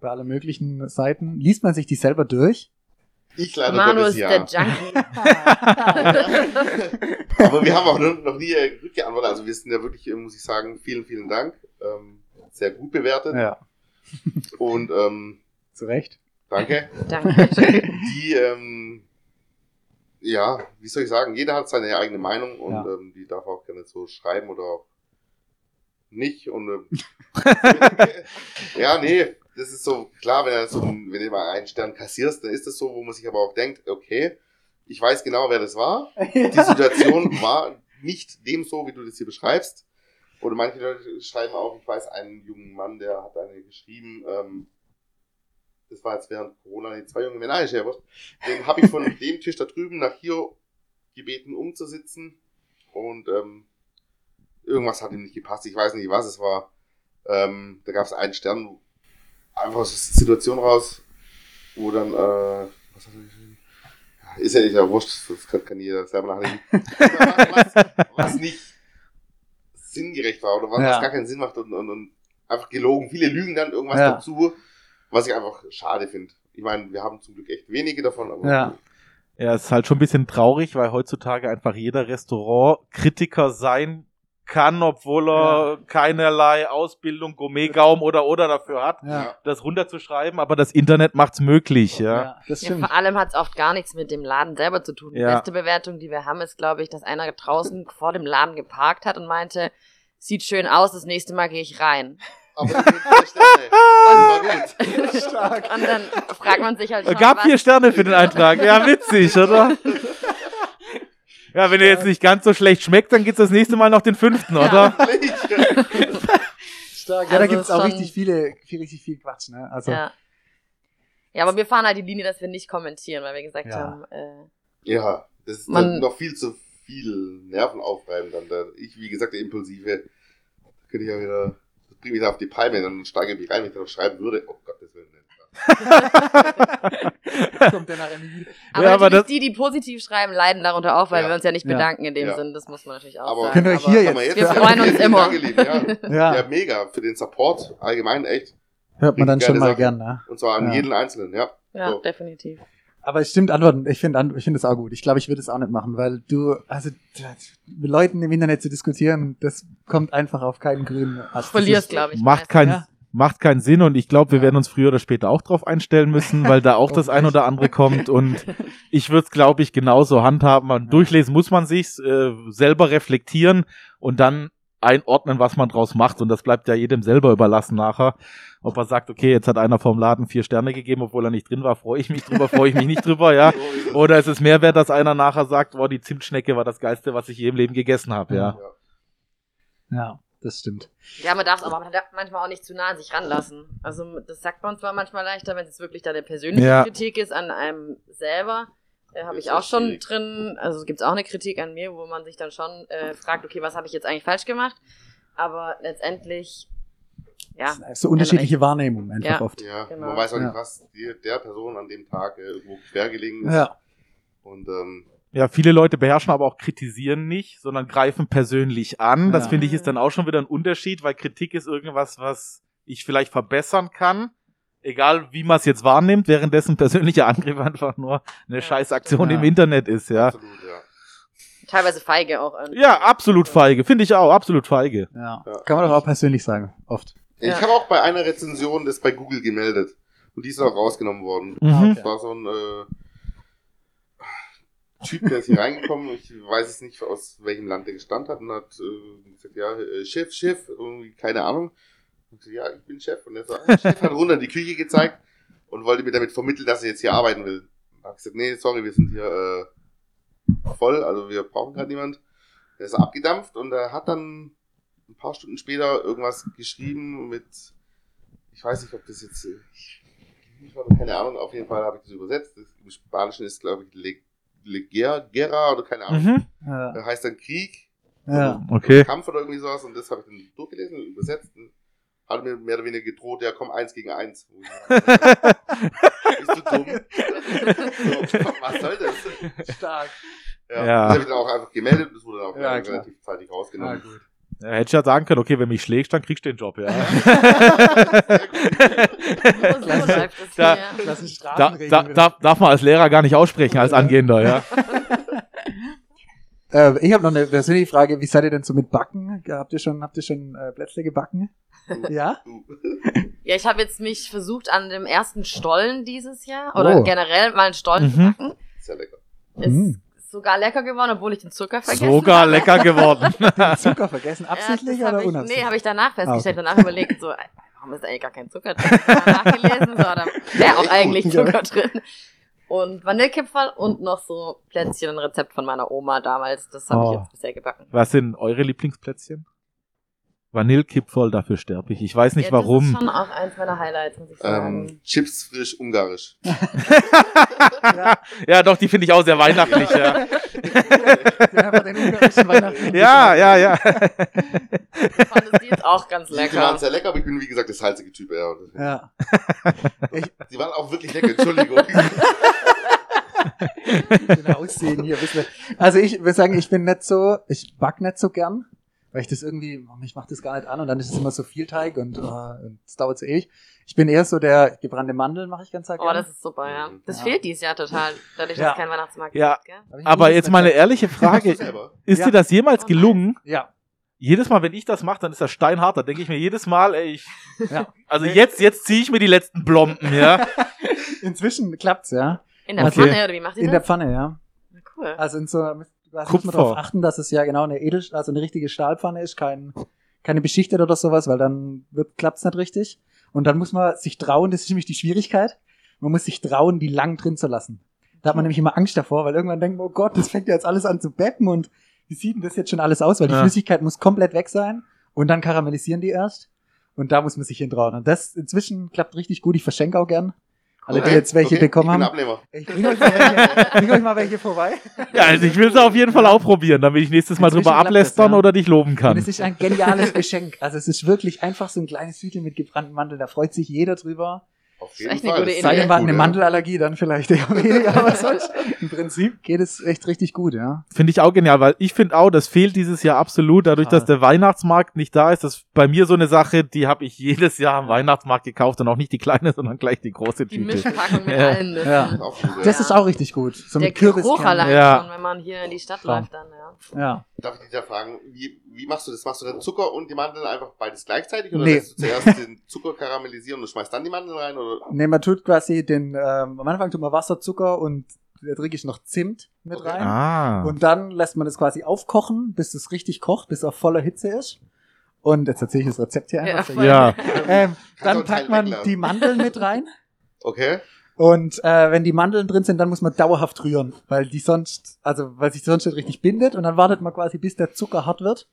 bei allen möglichen Seiten. Liest man sich die selber durch? Ich leider Manu Gottes ist ja. der Junkie. Aber wir haben auch noch, nie rückgeantwortet. Also wir sind ja wirklich, äh, muss ich sagen, vielen, vielen Dank. Ähm, sehr gut bewertet. Ja, Und ähm, zu Recht. danke. Danke. Die, ähm, ja, wie soll ich sagen, jeder hat seine eigene Meinung und Ja. ähm, die darf auch gerne so schreiben oder auch nicht. Und ähm, ja, nee, das ist so klar, wenn er so wenn du mal einen Stern kassierst, dann ist das so, wo man sich aber auch denkt, okay, ich weiß genau, wer das war. Die Situation war nicht dem so, wie du das hier beschreibst. Oder manche Leute schreiben auch, ich weiß einen jungen Mann, der hat eine geschrieben, ähm, das war jetzt während Corona, die zwei junge Männer, wurscht. Den habe ich von dem Tisch da drüben nach hier gebeten, umzusitzen. Und ähm, irgendwas hat ihm nicht gepasst. Ich weiß nicht, was es war. Ähm, da gab es einen Stern, einfach aus der Situation raus, wo dann, äh, was hat er geschrieben? Ja, Ist ja nicht ja wurscht, das kann, kann jeder selber nachlesen. was, was nicht sinngerecht war oder was, Ja. was gar keinen Sinn macht und, und, und einfach gelogen. Viele lügen dann irgendwas Ja. dazu, was ich einfach schade finde. Ich meine, wir haben zum Glück echt wenige davon, aber Ja. Ja, es ist halt schon ein bisschen traurig, weil heutzutage einfach jeder Restaurant-Kritiker sein kann, obwohl er keinerlei Ausbildung, Gourmet-Gaum oder oder dafür hat, Ja, das runterzuschreiben, aber das Internet macht's möglich, ja. ja. das Ja, stimmt. vor allem hat es oft gar nichts mit dem Laden selber zu tun. Die Ja. beste Bewertung, die wir haben, ist, glaube ich, dass einer draußen vor dem Laden geparkt hat und meinte, sieht schön aus, das nächste Mal gehe ich rein. aber vier Sterne. war gut. Stark. Und dann fragt man sich halt schon, Gab vier Sterne für den Eintrag. Ja, witzig, oder? Ja, wenn er jetzt nicht ganz so schlecht schmeckt, dann gibt's das nächste Mal noch den fünften, oder? Stark. Ja, da Also gibt's auch richtig viele, viel, richtig viel Quatsch, ne? Also, Ja. ja, aber wir fahren halt die Linie, dass wir nicht kommentieren, weil wir gesagt Ja. haben, äh, Ja, das ist Man- dann noch viel zu viel Nerven aufreiben dann. Da. Ich, wie gesagt, der Impulsive, da könnte ich ja wieder, das bringt mich da auf die Palme, dann steige ich mich rein, wenn ich darauf schreiben würde. Oh Gott, das will nicht. kommt der nachher nie wieder. aber, Ja, aber das- die, die positiv schreiben, leiden darunter auch, weil Ja. wir uns ja nicht Ja. bedanken in dem Ja. Sinn. Das muss man natürlich auch Aber- sagen. Aber hier man jetzt- Wir Ja. freuen uns immer. Ja. Ja, ja, mega. Für den Support allgemein echt. hört man dann schon mal Sache. gern, ne? Und zwar an Ja. jeden Einzelnen, ja. Ja, So. definitiv. Aber es stimmt, Antworten. Ich finde ich finde es auch gut. Ich glaube, ich würde es auch nicht machen, weil du, also mit Leuten im Internet zu diskutieren, das kommt einfach auf keinen grünen Ast. Verlierst, glaube ich. Macht keinen Ja. Macht keinen Sinn und ich glaube, wir werden uns früher oder später auch drauf einstellen müssen, weil da auch das ein oder andere kommt und ich würde es, glaube ich, genauso handhaben. Man, durchlesen muss man sich's, äh, selber reflektieren und dann einordnen, was man draus macht und das bleibt ja jedem selber überlassen nachher. Ob er sagt, okay, jetzt hat einer vom Laden vier Sterne gegeben, obwohl er nicht drin war, freue ich mich drüber, freue ich mich nicht drüber, ja. Oder ist es mehr wert, dass einer nachher sagt, boah, die Zimtschnecke war das Geilste, was ich je im Leben gegessen habe, ja. Ja. Das stimmt. Ja, man darf es aber man darf manchmal auch nicht zu nah an sich ranlassen. Also das sagt man zwar manchmal leichter, wenn es wirklich da eine persönliche Ja. Kritik ist an einem selber. Äh, habe ich auch schon schwierig. drin. Also gibt es auch eine Kritik an mir, wo man sich dann schon äh, fragt, okay, was habe ich jetzt eigentlich falsch gemacht? Aber letztendlich, ja, So unterschiedliche Wahrnehmungen einfach Ja. oft. Ja, Genau. man weiß auch Ja. nicht, was die, der Person an dem Tag äh, irgendwo quer gelegen ist. Ja. Und ähm, Ja, viele Leute beherrschen aber auch kritisieren nicht, sondern greifen persönlich an. Das Ja. finde ich ist dann auch schon wieder ein Unterschied, weil Kritik ist irgendwas, was ich vielleicht verbessern kann. Egal wie man es jetzt wahrnimmt, währenddessen persönlicher Angriff einfach nur eine Ja, Scheißaktion stimmt. im Internet ist, ja. absolut, ja. teilweise feige auch. an- Ja, absolut feige. Finde ich auch, absolut feige. ja. Ja. Kann man doch auch persönlich sagen, oft. Ja. Ich habe auch bei einer Rezension das bei Google gemeldet. Und die ist auch rausgenommen worden. Mhm. Das war so ein äh, Typ, der ist hier reingekommen. Ich weiß es nicht, aus welchem Land der gestand hat. Und hat äh, gesagt, ja, äh, Chef, Chef, irgendwie, keine Ahnung. Und ich ja, ich bin Chef. Und er so, ah, Chef hat runter in die Küche gezeigt und wollte mir damit vermitteln, dass er jetzt hier arbeiten will. Da habe ich gesagt, nee, sorry, wir sind hier äh, voll, also wir brauchen gerade niemand. Der ist abgedampft und er hat dann ein paar Stunden später irgendwas geschrieben mit, ich weiß nicht, ob das jetzt, äh, ich, ich habe keine Ahnung, auf jeden Fall habe ich das übersetzt. Das, Im Spanischen ist, glaube ich, Guerra, Guerra oder keine Ahnung. Mhm. Ja. Das heißt dann Krieg, Ja. Okay. Kampf oder irgendwie sowas und das habe ich dann durchgelesen und übersetzt. Und hat mir mehr oder weniger gedroht, ja komm, eins gegen eins. Bist du dumm? so, was soll das? Stark. Ja. Ja. Das habe ich dann auch einfach gemeldet und das wurde dann auch Ja, relativ zeitig rausgenommen. gut. Ja, hätte ich ja sagen können, okay, wenn mich schlägst, dann kriegst du den Job, ja. Da- hier. Das ist da, da, da, darf man als Lehrer gar nicht aussprechen, als Angehender, ja. Äh, ich habe noch eine persönliche Frage. Wie seid ihr denn so mit Backen? Habt ihr schon, habt ihr schon äh, Plätzle gebacken? ja? Ja, ich habe jetzt mich versucht an dem ersten Stollen dieses Jahr oder Oh. generell mal einen Stollen zu Mhm. backen. Sehr lecker. Ist Mhm. Sogar lecker geworden, obwohl ich den Zucker vergessen Sogar habe. lecker geworden. Den Zucker vergessen, Ja, absichtlich hab oder ich, unabsichtlich? Nee, habe ich danach festgestellt, Ah, danach überlegt, so, warum ist da eigentlich gar kein Zucker drin? Nachgelesen, so, da wäre auch eigentlich Ja. Zucker drin. Und Vanillekipferl und noch so Plätzchen, ein Rezept von meiner Oma damals, das habe Oh. ich jetzt bisher gebacken. Was sind eure Lieblingsplätzchen? Vanillekipferl, dafür sterbe ich. Ich weiß nicht ja, warum. Das ist schon auch eins meiner Highlights, muss ich sagen. Ähm, Chips frisch ungarisch. Ja, doch, die finde ich auch sehr weihnachtlich, ja. Ja. Ja, ja, ja. Ich fand es die jetzt auch ganz Die waren lecker. sehr lecker, aber ich bin wie gesagt der salzige Typ. Ja. Ja. Die waren auch wirklich lecker, Entschuldigung. Aussehen hier bisschen. Also ich würde sagen, ich bin nicht so, ich back nicht so gern, weil ich das irgendwie, oh, mich macht das gar nicht an und dann ist es immer so viel Teig und oh, und es dauert so ewig. Ich bin eher so der gebrannte Mandeln mache ich ganz Oh, gerne. das ist super, ja. Das Ja. fehlt dieses Jahr total, dadurch, dass Ja. es keinen Weihnachtsmarkt Ja. gibt, gell? Ich Aber jetzt mal eine ehrliche Frage. Ist Ja. dir das jemals Oh gelungen? Ja. Jedes Mal, wenn ich das mache, dann ist das steinhart. Da denke ich mir jedes Mal, ey, ich, Ja. also jetzt, jetzt ziehe ich mir die letzten Blomben, ja. Inzwischen klappt's, ja. In der Okay. Pfanne, oder wie macht ihr In der das? Pfanne, ja. Na, cool. Also in so, da muss man darauf achten, dass es ja genau eine Edel, also eine richtige Stahlpfanne ist, kein, keine beschichtet oder sowas, weil dann wird, klappt's nicht richtig. Und dann muss man sich trauen, das ist nämlich die Schwierigkeit. Man muss sich trauen, die lang drin zu lassen. Da hat man nämlich immer Angst davor, weil irgendwann denkt man, oh Gott, das fängt ja jetzt alles an zu beppen und wie sieht denn das jetzt schon alles aus? Weil die Ja. Flüssigkeit muss komplett weg sein und dann karamellisieren die erst. Und da muss man sich hintrauen. Und das inzwischen klappt richtig gut. Ich verschenke auch gern. Alle, die jetzt welche okay, bekommen ich bin haben. Ich bringe euch, mal welche- bring euch mal welche vorbei. Ja, also ich will es auf jeden Fall auch probieren, damit ich nächstes Mal Inzwischen drüber ablästern ja. oder dich loben Und kann. es ist ein geniales Geschenk. Also es ist wirklich einfach so ein kleines Hütchen mit gebrannten Mandeln. Da freut sich jeder drüber. Auf jeden Fall. Sei denn, war eine ja. Mandelallergie, dann vielleicht eher weniger. Aber sonst, im Prinzip geht es echt richtig gut, ja. Finde ich auch genial, weil ich finde auch, das fehlt dieses Jahr absolut, dadurch, Total. dass der Weihnachtsmarkt nicht da ist. Das ist bei mir so eine Sache, die habe ich jedes Jahr am Weihnachtsmarkt gekauft und auch nicht die kleine, sondern gleich die große Die Tüte. Mischpackung mit Ja. allen Nüssen. Ja. Das ist auch ja. Richtig gut. So Der mit Kürbis. Geruch allein Ja. schon, wenn man hier in die Stadt Klar. läuft dann, ja. Ja. Darf ich dich da fragen, wie, wie machst du das? Machst du dann Zucker und die Mandeln einfach beides gleichzeitig? Oder Nee. lässt du zuerst den Zucker karamellisieren und schmeißt dann die Mandeln rein? Oder? Ne, man tut quasi den, ähm, am Anfang tut man Wasser, Zucker und da trinke ich noch Zimt mit rein. Ah. Und dann lässt man das quasi aufkochen, bis es richtig kocht, bis es auf voller Hitze ist. Und jetzt erzähle ich das Rezept hier Ja, einfach. Ja. jeden. Ähm, dann packt man weglassen. die Mandeln mit rein. Okay. Und äh, wenn die Mandeln drin sind, dann muss man dauerhaft rühren, weil die sonst, also weil sich sonst nicht richtig bindet und dann wartet man quasi, bis der Zucker hart wird.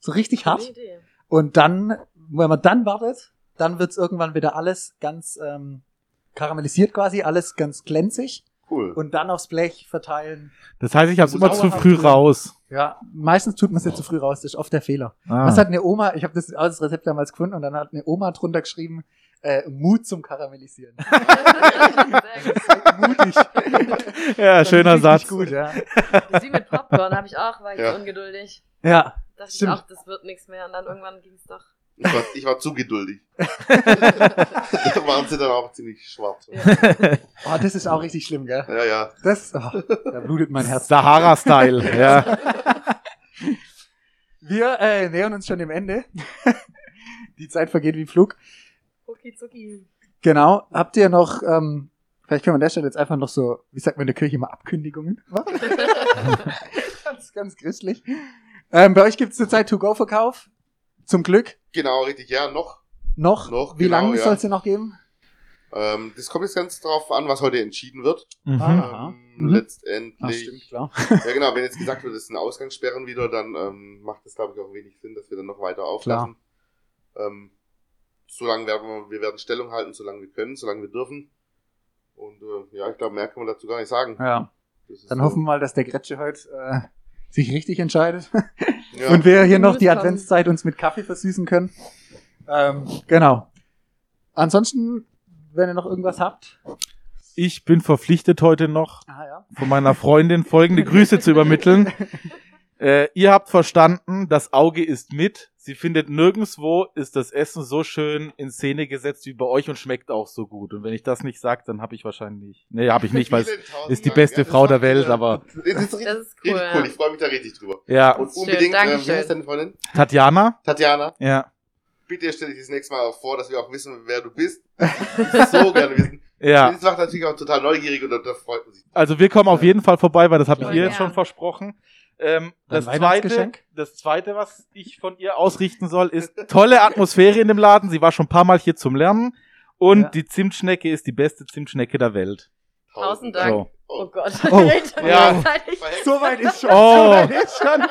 So richtig hart. Idee. Und dann, wenn man dann wartet, dann wird's irgendwann wieder alles ganz ähm, karamellisiert quasi, alles ganz glänzig. Cool. Und dann aufs Blech verteilen. Das heißt, ich habe immer zu früh tun. raus. Ja, meistens tut man es ja zu früh raus, das ist oft der Fehler. Ah. Was hat eine Oma, ich habe das, das Rezept damals gefunden und dann hat eine Oma drunter geschrieben, äh, Mut zum Karamellisieren. Mutig. ja, Das schöner ist Satz. richtig Gut, ja. Wie mit Popcorn, habe ich auch, war ich Ja. so ungeduldig. ja, Dachte ich Stimmt. auch, das wird nichts mehr. Und dann irgendwann ging es doch. Ich war, ich war zu geduldig. da waren sie dann auch ziemlich schwarz. Ja, oh, das ist auch richtig schlimm, gell? ja. Das, oh, da blutet mein Herz. Sahara-Style, ja. Wir äh, nähern uns schon dem Ende. Die Zeit vergeht wie im Flug. Rucki zucki. Genau. Habt ihr noch, ähm, vielleicht können wir an der Stelle jetzt einfach noch so, wie sagt man in der Kirche immer, Abkündigungen? machen? ganz, ganz christlich. Ähm, bei euch gibt es zurzeit To-Go-Verkauf. Zum Glück. Genau, richtig. Ja, noch. Noch. Noch, Wie genau, lange ja. soll es denn noch geben? Ähm, das kommt jetzt ganz drauf an, was heute entschieden wird. Mhm. Ähm, Mhm. Letztendlich. klar. Ja, genau. Wenn jetzt gesagt wird, es sind Ausgangssperren wieder, dann ähm, macht es, glaube ich, auch wenig Sinn, dass wir dann noch weiter auflassen. Ähm, solange werden wir, wir werden Stellung halten, solange wir können, solange wir dürfen. Und äh, ja, ich glaube, mehr kann man dazu gar nicht sagen. Ja. Dann so- hoffen wir mal, dass der Gretsche heute äh, sich richtig entscheidet. ja. Und wir hier noch die. Adventszeit uns mit Kaffee versüßen können. Ähm, genau. Ansonsten, wenn ihr noch irgendwas habt. Ich bin verpflichtet heute noch Ah, ja. von meiner Freundin folgende Grüße zu übermitteln. Äh, ihr habt verstanden, das Auge ist mit. Sie findet nirgendswo ist das Essen so schön in Szene gesetzt wie bei euch und schmeckt auch so gut. Und wenn ich das nicht sage, dann habe ich wahrscheinlich. Nee, habe ich nicht, weil es ist die beste Ja, Frau der Welt, aber Das ist richtig, Das ist richtig cool. cool. ja. Ich freue mich da richtig drüber. ja, Und Schön, unbedingt, äh, wie Dankeschön. heißt deine Freundin? Tatjana, Tatjana, ja, bitte stell dich das nächste Mal auch vor, dass wir auch wissen, wer du bist. Ich so gerne wissen. ja. Das macht natürlich auch total neugierig und da, freut man sich. Also wir kommen auf jeden Fall vorbei, weil das habe ich ihr jetzt schon versprochen. Ähm, das zweite, das zweite, was ich von ihr ausrichten soll, ist tolle Atmosphäre in dem Laden. Sie war schon ein paar Mal hier zum Lernen und Ja. die Zimtschnecke ist die beste Zimtschnecke der Welt. Tausend Dank. So. Oh Gott. Oh. Ja. So weit ist schon. Oh. So weit ist schon.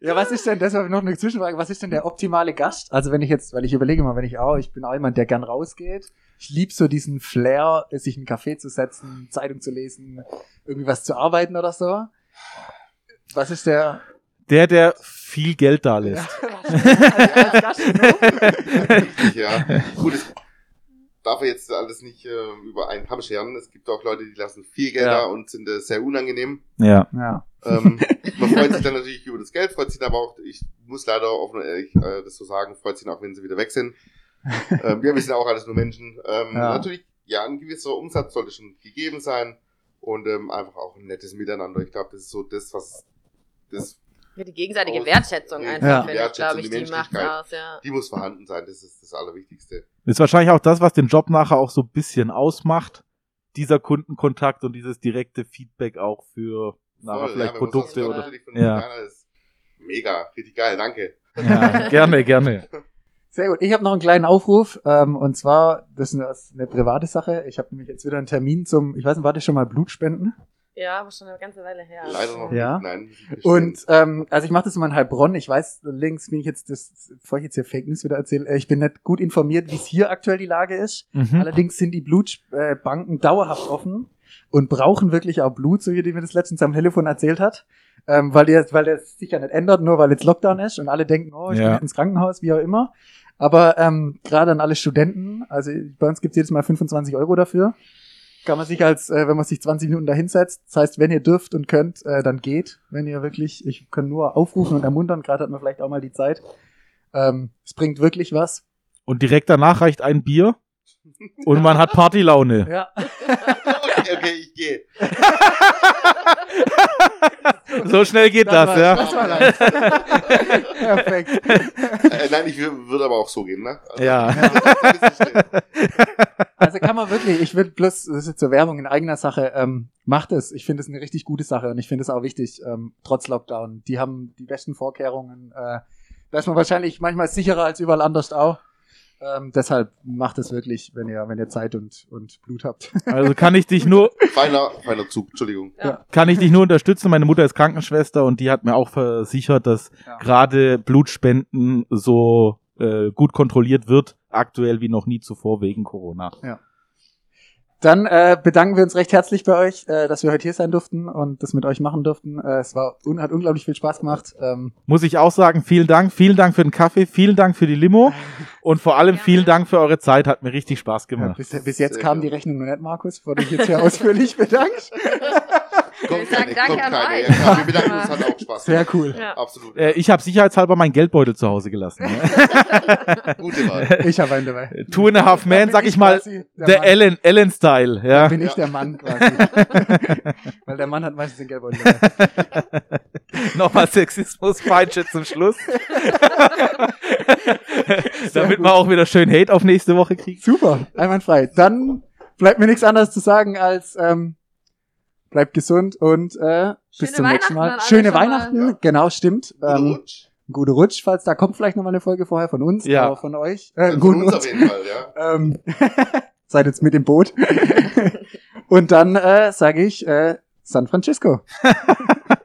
ja, was ist denn, das war noch eine Zwischenfrage, was ist denn der optimale Gast? Also wenn ich jetzt, weil ich überlege mal, wenn ich auch, ich bin auch jemand, der gern rausgeht. Ich lieb so diesen Flair, sich in einen Café zu setzen, Zeitung zu lesen, irgendwie was zu arbeiten oder so. Was ist der? Der, der viel Geld da lässt. Richtig, ja. Gut, es darf er jetzt alles nicht äh, über einen Kamm scheren. Es gibt auch Leute, die lassen viel Geld Ja. da und sind äh, sehr unangenehm. Ja. Ja. Ähm, man freut sich dann natürlich über das Geld, freut sich aber auch, ich muss leider offen und ehrlich äh, das so sagen, freut sich auch, wenn sie wieder weg sind. ähm, ja, wir sind auch alles nur Menschen. Ähm, Ja. Natürlich, ja, ein gewisser Umsatz sollte schon gegeben sein und ähm, einfach auch ein nettes Miteinander. Ich glaube, das ist so das, was das, Ja, die gegenseitige Aus- Wertschätzung einfach, Ja. finde ich, Wertschätzung, glaube ich, die die macht's Menschlichkeit. aus, ja. die muss vorhanden sein. Das ist das Allerwichtigste. Ist wahrscheinlich auch das, was den Job nachher auch so ein bisschen ausmacht. Dieser Kundenkontakt und dieses direkte Feedback auch für nachher Voll, vielleicht ja, Produkte oder. natürlich von Ja. Mega, richtig geil, danke. Ja, gerne, gerne. Sehr gut. Ich habe noch einen kleinen Aufruf. Ähm, und zwar, das ist eine, das ist eine private Sache. Ich habe nämlich jetzt wieder einen Termin zum, ich weiß nicht, warte schon mal Blutspenden? Ja, aber schon eine ganze Weile her. Leider noch Ja. nicht, nein. Und ähm, also ich mache das immer in Heilbronn. Ich weiß, links bin ich jetzt, das, bevor ich jetzt hier Fake News wieder erzähle, äh, ich bin nicht gut informiert, wie es hier aktuell die Lage ist. Mhm. Allerdings sind die Blutbanken dauerhaft offen und brauchen wirklich auch Blut, so wie die mir das letztens am Telefon erzählt hat. Ähm, weil, der, weil der sich ja nicht ändert, nur weil jetzt Lockdown ist und alle denken, oh, ich Ja. bin ins Krankenhaus, wie auch immer. Aber ähm, gerade an alle Studenten, also bei uns gibt's jedes Mal 25 Euro dafür. Kann man sich als, äh, wenn man sich 20 Minuten da hinsetzt, das heißt, wenn ihr dürft und könnt, äh, dann geht. Wenn ihr wirklich, ich kann nur aufrufen und ermuntern, gerade hat man vielleicht auch mal die Zeit. Ähm, es bringt wirklich was. Und direkt danach reicht ein Bier und man hat Partylaune. Ja. okay, okay, ich gehe. So schnell geht das, war, ja. Das war. Perfekt. Äh, nein, ich wür- würde aber auch so gehen, ne? Also, Ja. Also kann man wirklich, ich würde bloß, das ist jetzt zur Werbung in eigener Sache, ähm, macht es. Ich finde es eine richtig gute Sache und ich finde es auch wichtig, ähm, trotz Lockdown. Die haben die besten Vorkehrungen. Äh, da ist man wahrscheinlich manchmal sicherer als überall anders auch. Ähm, deshalb macht es wirklich, wenn ihr, wenn ihr Zeit und, und Blut habt. Also kann ich dich nur, Feiner, feiner Zug, Entschuldigung. kann ich dich nur unterstützen. Meine Mutter ist Krankenschwester und die hat mir auch versichert, dass Ja. gerade Blutspenden so äh, gut kontrolliert wird, aktuell wie noch nie zuvor wegen Corona. Dann äh, bedanken wir uns recht herzlich bei euch, äh, dass wir heute hier sein durften und das mit euch machen durften. Äh, es war un hat unglaublich viel Spaß gemacht. Ähm, Muss ich auch sagen, vielen Dank, vielen Dank für den Kaffee, vielen Dank für die Limo und vor allem vielen Dank für eure Zeit, hat mir richtig Spaß ja, gemacht. bis, bis jetzt Sehr kam gut. die Rechnung noch nicht, Markus, wurde ich jetzt hier ausführlich bedankt. Kommt keine, danke kommt keine. Ja, wir bedanken uns, hat auch Spaß Sehr cool. Ja. Absolut. Äh, ich habe sicherheitshalber meinen Geldbeutel zu Hause gelassen. Ne? Gute Wahl. Ich habe einen dabei. Two and a half Da man, sag ich ich mal, der. Ellen, Ellen-Style, Da ja. bin ich Ja. der Mann quasi. Weil der Mann hat meistens den Geldbeutel dabei. Nochmal Sexismus-Feindchen zum Schluss. Damit wir auch wieder schön Hate auf nächste Woche kriegen. Super, einwandfrei. Dann bleibt mir nichts anderes zu sagen als ähm, bleibt gesund und äh, bis zum nächsten Mal. Schöne mal. Weihnachten, Ja. genau, stimmt. Guter Ähm, Rutsch. gute Rutsch, falls da kommt vielleicht noch mal eine Folge vorher von uns, Ja. aber von euch. Äh, Von guten uns Rutsch. auf jeden Fall, ja. Ähm, seid jetzt mit im Boot. und dann äh, sage ich äh, San Francisco.